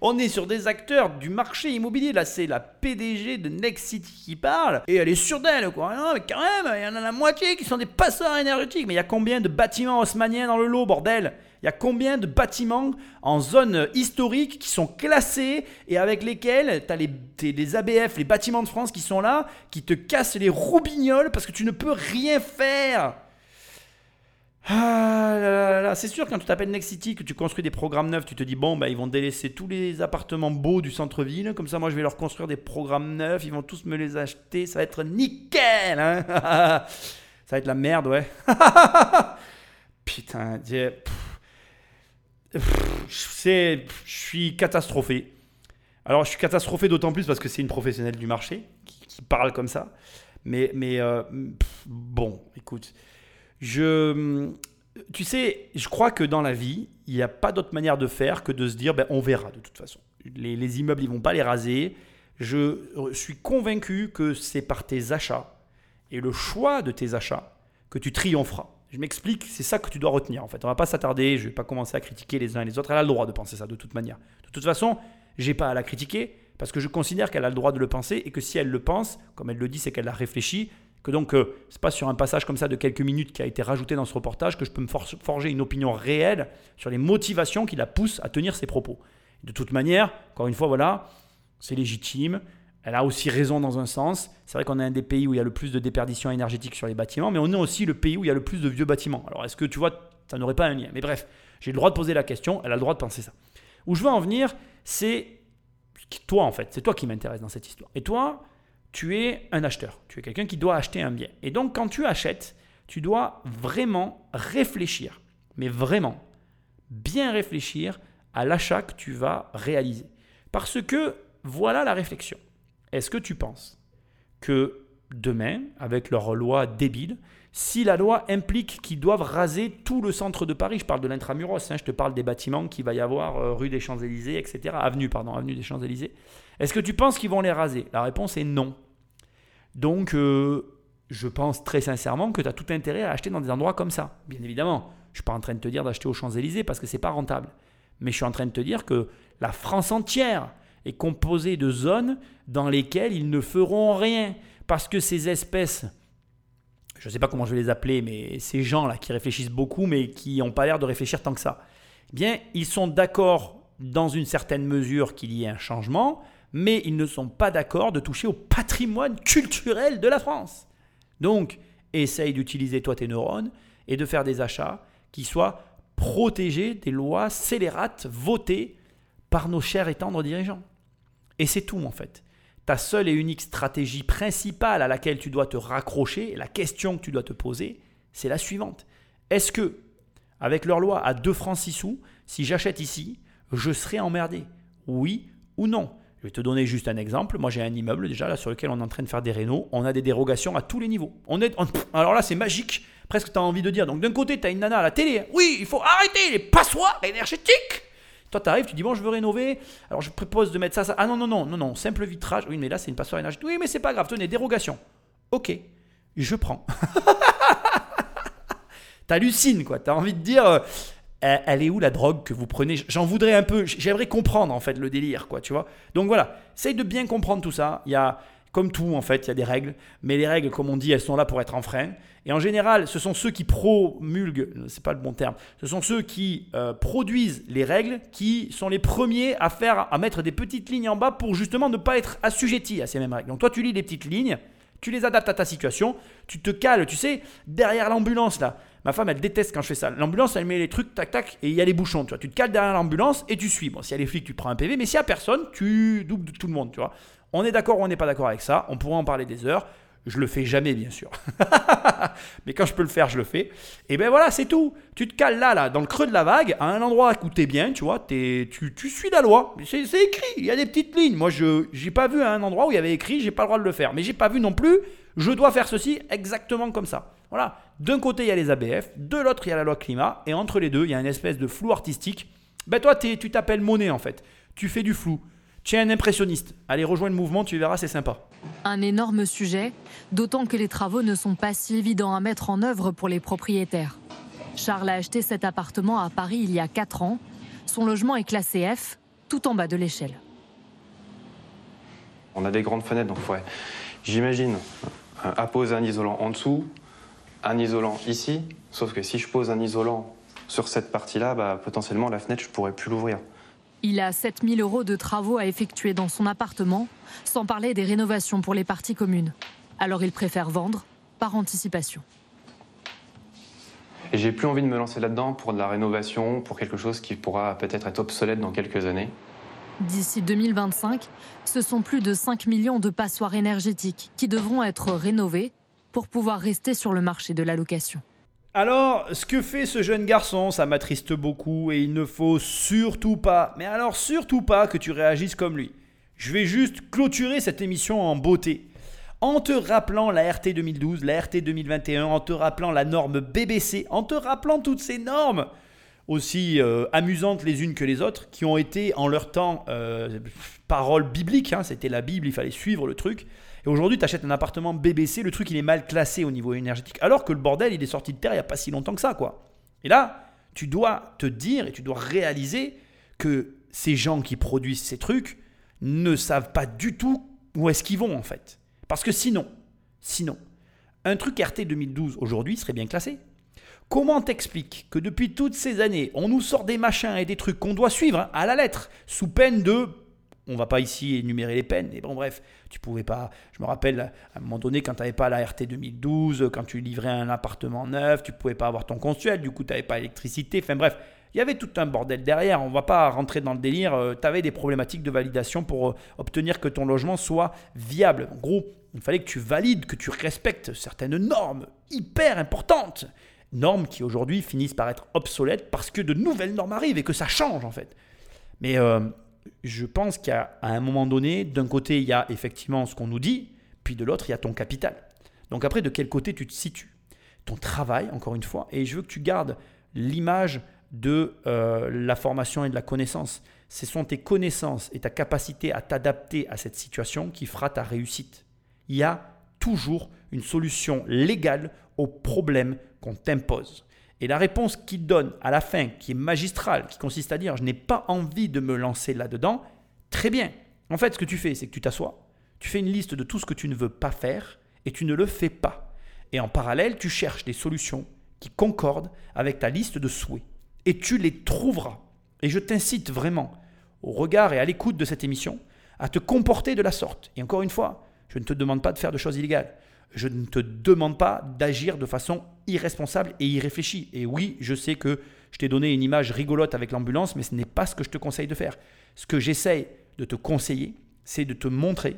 on est sur des acteurs du marché immobilier. Là, c'est la PDG de Next City qui parle. Et elle est sûre d'elle, quoi. Non, mais quand même, il y en a la moitié qui sont des passeurs énergétiques. Mais il y a combien de bâtiments haussmanniens dans le lot, bordel? Il y a combien de bâtiments en zone historique qui sont classés et avec lesquels tu as les, ABF, les bâtiments de France qui sont là, qui te cassent les roubignoles parce que tu ne peux rien faire. Ah là là c'est sûr quand tu t'appelles Next City, que tu construis des programmes neufs, tu te dis bon bah ils vont délaisser tous les appartements beaux du centre-ville, comme ça moi je vais leur construire des programmes neufs, ils vont tous me les acheter, ça va être nickel hein. Ça va être la merde ouais. Putain, je suis catastrophé. Alors je suis catastrophé d'autant plus parce que c'est une professionnelle du marché qui, parle comme ça. Mais, mais euh, bon, écoute. Je, tu sais, je crois que dans la vie, il n'y a pas d'autre manière de faire que de se dire, ben, on verra de toute façon. Les, immeubles, ils vont pas les raser. Je suis convaincu que c'est par tes achats et le choix de tes achats que tu triompheras. Je m'explique, c'est ça que tu dois retenir en fait. On va pas s'attarder, je vais pas commencer à critiquer les uns et les autres. Elle a le droit de penser ça de toute manière. De toute façon, j'ai pas à la critiquer parce que je considère qu'elle a le droit de le penser et que si elle le pense, comme elle le dit, c'est qu'elle a réfléchi que donc euh, c'est pas sur un passage comme ça de quelques minutes qui a été rajouté dans ce reportage que je peux me forger une opinion réelle sur les motivations qui la poussent à tenir ses propos. De toute manière, encore une fois, voilà, c'est légitime. Elle a aussi raison dans un sens. C'est vrai qu'on est un des pays où il y a le plus de déperdition énergétique sur les bâtiments, mais on est aussi le pays où il y a le plus de vieux bâtiments. Alors est-ce que tu vois, ça n'aurait pas un lien? Mais bref, j'ai le droit de poser la question, elle a le droit de penser ça. Où je veux en venir, c'est toi en fait, c'est toi qui m'intéresse dans cette histoire. Et toi, tu es un acheteur, tu es quelqu'un qui doit acheter un bien. Et donc quand tu achètes, tu dois vraiment réfléchir, mais vraiment bien réfléchir à l'achat que tu vas réaliser. Parce que voilà la réflexion. Est-ce que tu penses que demain, avec leur loi débile, si la loi implique qu'ils doivent raser tout le centre de Paris, je parle de l'intramuros, hein, je te parle des bâtiments qu'il va y avoir euh, rue des Champs-Élysées, etc., avenue, pardon, avenue des Champs-Élysées, est-ce que tu penses qu'ils vont les raser? La réponse est non. Donc, euh, je pense très sincèrement que tu as tout intérêt à acheter dans des endroits comme ça. Bien évidemment, je ne suis pas en train de te dire d'acheter aux Champs-Élysées parce que ce n'est pas rentable. Mais je suis en train de te dire que la France entière est composée de zones dans lesquelles ils ne feront rien. Parce que ces espèces, je ne sais pas comment je vais les appeler, mais ces gens-là qui réfléchissent beaucoup, mais qui n'ont pas l'air de réfléchir tant que ça, eh bien, ils sont d'accord dans une certaine mesure qu'il y ait un changement, mais ils ne sont pas d'accord de toucher au patrimoine culturel de la France. Donc, essaye d'utiliser toi tes neurones et de faire des achats qui soient protégés des lois scélérates votées par nos chers et tendres dirigeants. Et c'est tout en fait. Ta seule et unique stratégie principale à laquelle tu dois te raccrocher, la question que tu dois te poser, c'est la suivante. Est-ce que, avec leur loi à 2 francs 6 sous, si j'achète ici, je serai emmerdé? Oui ou non? Je vais te donner juste un exemple. Moi, j'ai un immeuble déjà là sur lequel on est en train de faire des rénaux. On a des dérogations à tous les niveaux. On est, alors là, c'est magique. Presque, tu as envie de dire. Donc, d'un côté, tu as une nana à la télé. Oui, il faut arrêter les passoires énergétiques. Toi, tu arrives, tu dis Bon, je veux rénover. Alors, je propose de mettre ça, ça. Ah non, non, non, non, non. Simple vitrage. Oui, mais là, c'est une passoire énergétique. Oui, mais c'est pas grave. Tenez, dérogation. Ok, je prends. T'hallucines, quoi. T'as envie de dire euh, elle est où la drogue que vous prenez? J'en voudrais un peu, j'aimerais comprendre en fait le délire, quoi, tu vois? Donc voilà, essaye de bien comprendre tout ça. Il y a, comme tout en fait, il y a des règles, mais les règles, comme on dit, elles sont là pour être en frein. Et en général, ce sont ceux qui promulguent, c'est pas le bon terme, ce sont ceux qui euh, produisent les règles qui sont les premiers à faire, à mettre des petites lignes en bas pour justement ne pas être assujettis à ces mêmes règles. Donc toi, tu lis des petites lignes, tu les adaptes à ta situation, tu te cales, tu sais, derrière l'ambulance là. Ma femme, elle déteste quand je fais ça. L'ambulance, elle met les trucs, tac, tac, et il y a les bouchons. Tu vois, tu te cales derrière l'ambulance et tu suis. Bon, s'il y a les flics, tu prends un PV, mais s'il n'y a personne, tu doubles tout le monde, tu vois. On est d'accord ou on n'est pas d'accord avec ça. On pourrait en parler des heures. Je le fais jamais, bien sûr. Mais quand je peux le faire, je le fais. Et ben voilà, c'est tout. Tu te cales là, là, dans le creux de la vague, à un endroit où t'es bien, tu vois, es, tu, tu suis la loi. C'est écrit, il y a des petites lignes. Moi, je n'ai pas vu un endroit où il y avait écrit, j'ai pas le droit de le faire. Mais j'ai pas vu non plus, je dois faire ceci exactement comme ça. Voilà. D'un côté, il y a les ABF, de l'autre, il y a la loi climat, et entre les deux, il y a une espèce de flou artistique. Ben toi, tu t'appelles Monet en fait. Tu fais du flou. Tu es un impressionniste. Allez, rejoins le mouvement, tu verras, c'est sympa. Un énorme sujet, d'autant que les travaux ne sont pas si évidents à mettre en œuvre pour les propriétaires. Charles a acheté cet appartement à Paris il y a 4 ans. Son logement est classé F, tout en bas de l'échelle. On a des grandes fenêtres, donc ouais. j'imagine euh, apposer un isolant en dessous, un isolant ici, sauf que si je pose un isolant sur cette partie-là, bah, potentiellement la fenêtre, je pourrais plus l'ouvrir. Il a 7000 euros de travaux à effectuer dans son appartement, sans parler des rénovations pour les parties communes. Alors il préfère vendre par anticipation. Et j'ai plus envie de me lancer là-dedans pour de la rénovation, pour quelque chose qui pourra peut-être être obsolète dans quelques années. D'ici 2025, ce sont plus de 5 millions de passoires énergétiques qui devront être rénovées pour pouvoir rester sur le marché de la location. Alors, ce que fait ce jeune garçon, ça m'attriste beaucoup et il ne faut surtout pas, mais alors surtout pas que tu réagisses comme lui. Je vais juste clôturer cette émission en beauté. En te rappelant la RT 2012, la RT 2021, en te rappelant la norme BBC, en te rappelant toutes ces normes aussi euh, amusantes les unes que les autres, qui ont été en leur temps euh, paroles bibliques, hein, c'était la Bible, il fallait suivre le truc. Et aujourd'hui, tu achètes un appartement BBC, le truc il est mal classé au niveau énergétique, alors que le bordel il est sorti de terre il n'y a pas si longtemps que ça, quoi. Et là, tu dois te dire et tu dois réaliser que ces gens qui produisent ces trucs ne savent pas du tout où est-ce qu'ils vont en fait. Parce que sinon, sinon, un truc RT 2012 aujourd'hui serait bien classé. Comment t'expliques que depuis toutes ces années, on nous sort des machins et des trucs qu'on doit suivre hein, à la lettre, sous peine de on va pas ici énumérer les peines, mais bon, bref, tu pouvais pas. Je me rappelle à un moment donné, quand tu n'avais pas la RT 2012, quand tu livrais un appartement neuf, tu pouvais pas avoir ton consuel, du coup, tu n'avais pas l'électricité. Enfin, bref, il y avait tout un bordel derrière. On va pas rentrer dans le délire. Euh, tu avais des problématiques de validation pour euh, obtenir que ton logement soit viable. En gros, il fallait que tu valides, que tu respectes certaines normes hyper importantes. Normes qui aujourd'hui finissent par être obsolètes parce que de nouvelles normes arrivent et que ça change en fait. Mais euh, je pense qu'à un moment donné, d'un côté, il y a effectivement ce qu'on nous dit, puis de l'autre, il y a ton capital. Donc après, de quel côté tu te situes? Ton travail, encore une fois, et je veux que tu gardes l'image de euh, la formation et de la connaissance. Ce sont tes connaissances et ta capacité à t'adapter à cette situation qui fera ta réussite. Il y a toujours une solution légale aux problèmes qu'on t'impose. Et la réponse qu'il donne à la fin, qui est magistrale, qui consiste à dire je n'ai pas envie de me lancer là-dedans, très bien. En fait, ce que tu fais, c'est que tu t'assois, tu fais une liste de tout ce que tu ne veux pas faire et tu ne le fais pas. Et en parallèle, tu cherches des solutions qui concordent avec ta liste de souhaits. Et tu les trouveras. Et je t'incite vraiment, au regard et à l'écoute de cette émission, à te comporter de la sorte. Et encore une fois, je ne te demande pas de faire de choses illégales. Je ne te demande pas d'agir de façon irresponsable et irréfléchie. Et oui, je sais que je t'ai donné une image rigolote avec l'ambulance, mais ce n'est pas ce que je te conseille de faire. Ce que j'essaye de te conseiller, c'est de te montrer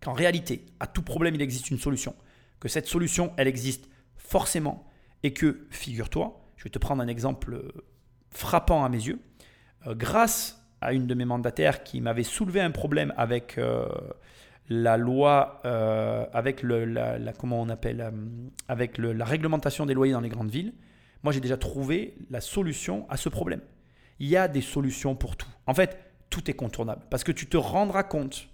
qu'en réalité, à tout problème, il existe une solution. Que cette solution, elle existe forcément. Et que, figure-toi, je vais te prendre un exemple euh, frappant à mes yeux. Euh, grâce à une de mes mandataires qui m'avait soulevé un problème avec euh, la loi, avec le, la, comment on appelle, avec la réglementation des loyers dans les grandes villes, moi j'ai déjà trouvé la solution à ce problème. Il y a des solutions pour tout. En fait, tout est contournable parce que tu te rendras compte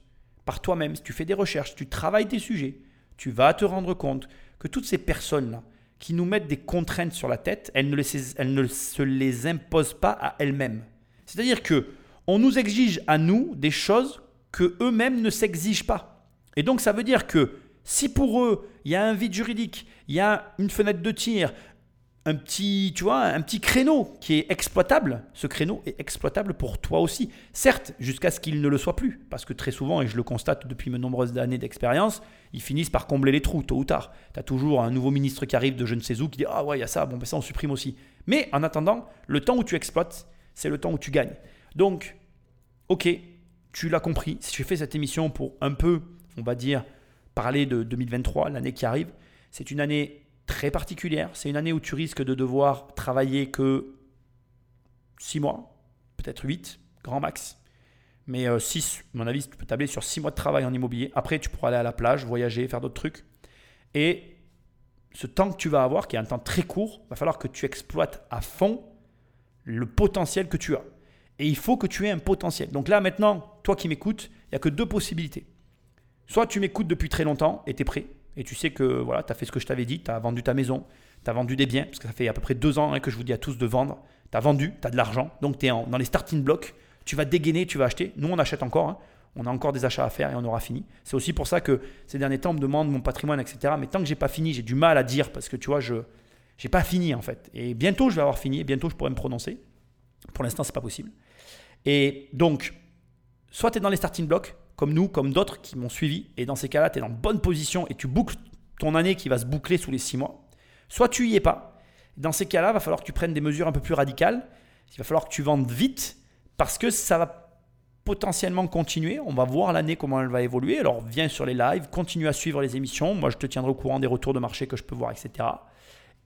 par toi-même, si tu fais des recherches, tu travailles tes sujets, tu vas te rendre compte que toutes ces personnes-là qui nous mettent des contraintes sur la tête, elles ne, se les imposent pas à elles-mêmes. C'est-à-dire que on nous exige à nous des choses que eux-mêmes ne s'exigent pas. Et donc ça veut dire que si pour eux, il y a un vide juridique, il y a une fenêtre de tir, un petit, tu vois, un petit créneau qui est exploitable, ce créneau est exploitable pour toi aussi. Certes, jusqu'à ce qu'il ne le soit plus, parce que très souvent, et je le constate depuis de nombreuses années d'expérience, ils finissent par combler les trous, tôt ou tard. Tu as toujours un nouveau ministre qui arrive de je ne sais où qui dit Ah ouais, il y a ça, bon, ben ça on supprime aussi. Mais en attendant, le temps où tu exploites, c'est le temps où tu gagnes. Donc, ok, tu l'as compris, si je fais cette émission pour un peu, on va dire, parler de 2023, l'année qui arrive, c'est une année très particulière. C'est une année où tu risques de devoir travailler que 6 mois, peut-être 8, grand max. Mais 6, euh, à mon avis, tu peux tabler sur 6 mois de travail en immobilier. Après, tu pourras aller à la plage, voyager, faire d'autres trucs. Et ce temps que tu vas avoir, qui est un temps très court, va falloir que tu exploites à fond le potentiel que tu as. Et il faut que tu aies un potentiel. Donc là, maintenant, toi qui m'écoutes, il n'y a que deux possibilités. Soit tu m'écoutes depuis très longtemps et tu es prêt et tu sais que voilà, tu as fait ce que je t'avais dit, tu as vendu ta maison, tu as vendu des biens, parce que ça fait à peu près deux ans hein, que je vous dis à tous de vendre. Tu as vendu, tu as de l'argent, donc tu es dans les starting blocks, tu vas dégainer, tu vas acheter. Nous, on achète encore, hein. on a encore des achats à faire et on aura fini. C'est aussi pour ça que ces derniers temps, on me demande mon patrimoine, etc. Mais tant que j'ai pas fini, j'ai du mal à dire, parce que tu vois, je n'ai pas fini en fait. Et bientôt, je vais avoir fini, bientôt, je pourrai me prononcer. Pour l'instant, c'est pas possible. Et donc, soit tu es dans les starting blocks, comme nous, comme d'autres qui m'ont suivi. Et dans ces cas-là, tu es en bonne position et tu boucles ton année qui va se boucler sous les six mois. Soit tu y es pas. Dans ces cas-là, il va falloir que tu prennes des mesures un peu plus radicales. Il va falloir que tu vendes vite parce que ça va potentiellement continuer. On va voir l'année comment elle va évoluer. Alors viens sur les lives, continue à suivre les émissions. Moi, je te tiendrai au courant des retours de marché que je peux voir, etc.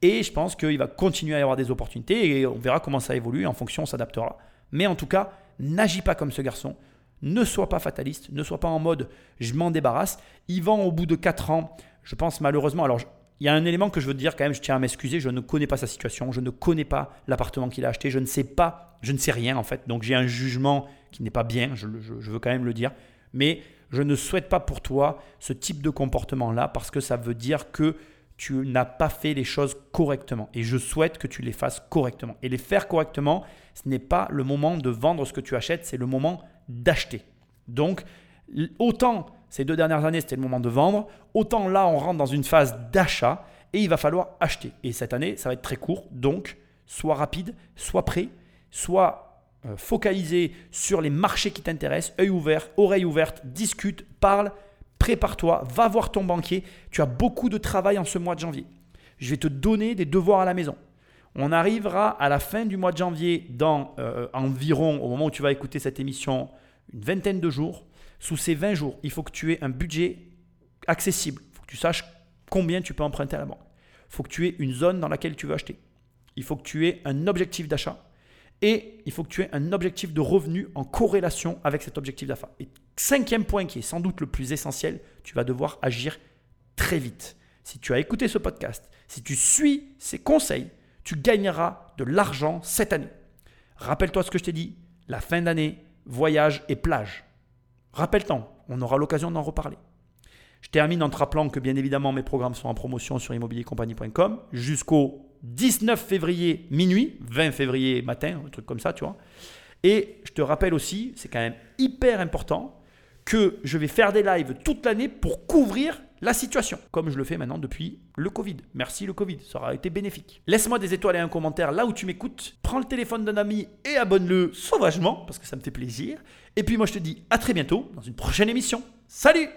Et je pense qu'il va continuer à y avoir des opportunités et on verra comment ça évolue. En fonction, on s'adaptera. Mais en tout cas, n'agis pas comme ce garçon. Ne sois pas fataliste, ne sois pas en mode je m'en débarrasse. Yvan, au bout de 4 ans, je pense malheureusement, alors il y a un élément que je veux dire quand même, je tiens à m'excuser, je ne connais pas sa situation, je ne connais pas l'appartement qu'il a acheté, je ne sais pas, je ne sais rien en fait. Donc j'ai un jugement qui n'est pas bien, je, je, veux quand même le dire. Mais je ne souhaite pas pour toi ce type de comportement-là parce que ça veut dire que tu n'as pas fait les choses correctement. Et je souhaite que tu les fasses correctement. Et les faire correctement, ce n'est pas le moment de vendre ce que tu achètes, c'est le moment d'acheter. Donc, autant ces deux dernières années, c'était le moment de vendre, autant là, on rentre dans une phase d'achat et il va falloir acheter. Et cette année, ça va être très court. Donc, sois rapide, sois prêt, sois euh, focalisé sur les marchés qui t'intéressent, œil ouvert, oreille ouverte, discute, parle, prépare-toi, va voir ton banquier. Tu as beaucoup de travail en ce mois de janvier. Je vais te donner des devoirs à la maison. On arrivera à la fin du mois de janvier, dans euh, environ, au moment où tu vas écouter cette émission, une vingtaine de jours. Sous ces 20 jours, il faut que tu aies un budget accessible. Il faut que tu saches combien tu peux emprunter à la banque. Il faut que tu aies une zone dans laquelle tu veux acheter. Il faut que tu aies un objectif d'achat. Et il faut que tu aies un objectif de revenu en corrélation avec cet objectif d'achat. Et cinquième point qui est sans doute le plus essentiel, tu vas devoir agir très vite. Si tu as écouté ce podcast, si tu suis ces conseils, tu gagneras de l'argent cette année. Rappelle-toi ce que je t'ai dit, la fin d'année, voyage et plage. Rappelle-toi, on aura l'occasion d'en reparler. Je termine en te rappelant que bien évidemment mes programmes sont en promotion sur immobiliercompagnie.com jusqu'au 19 février minuit, 20 février matin, un truc comme ça, tu vois. Et je te rappelle aussi, c'est quand même hyper important, que je vais faire des lives toute l'année pour couvrir la situation, comme je le fais maintenant depuis le Covid. Merci le Covid, ça aura été bénéfique. Laisse-moi des étoiles et un commentaire là où tu m'écoutes. Prends le téléphone d'un ami et abonne-le sauvagement, parce que ça me fait plaisir. Et puis moi je te dis à très bientôt dans une prochaine émission. Salut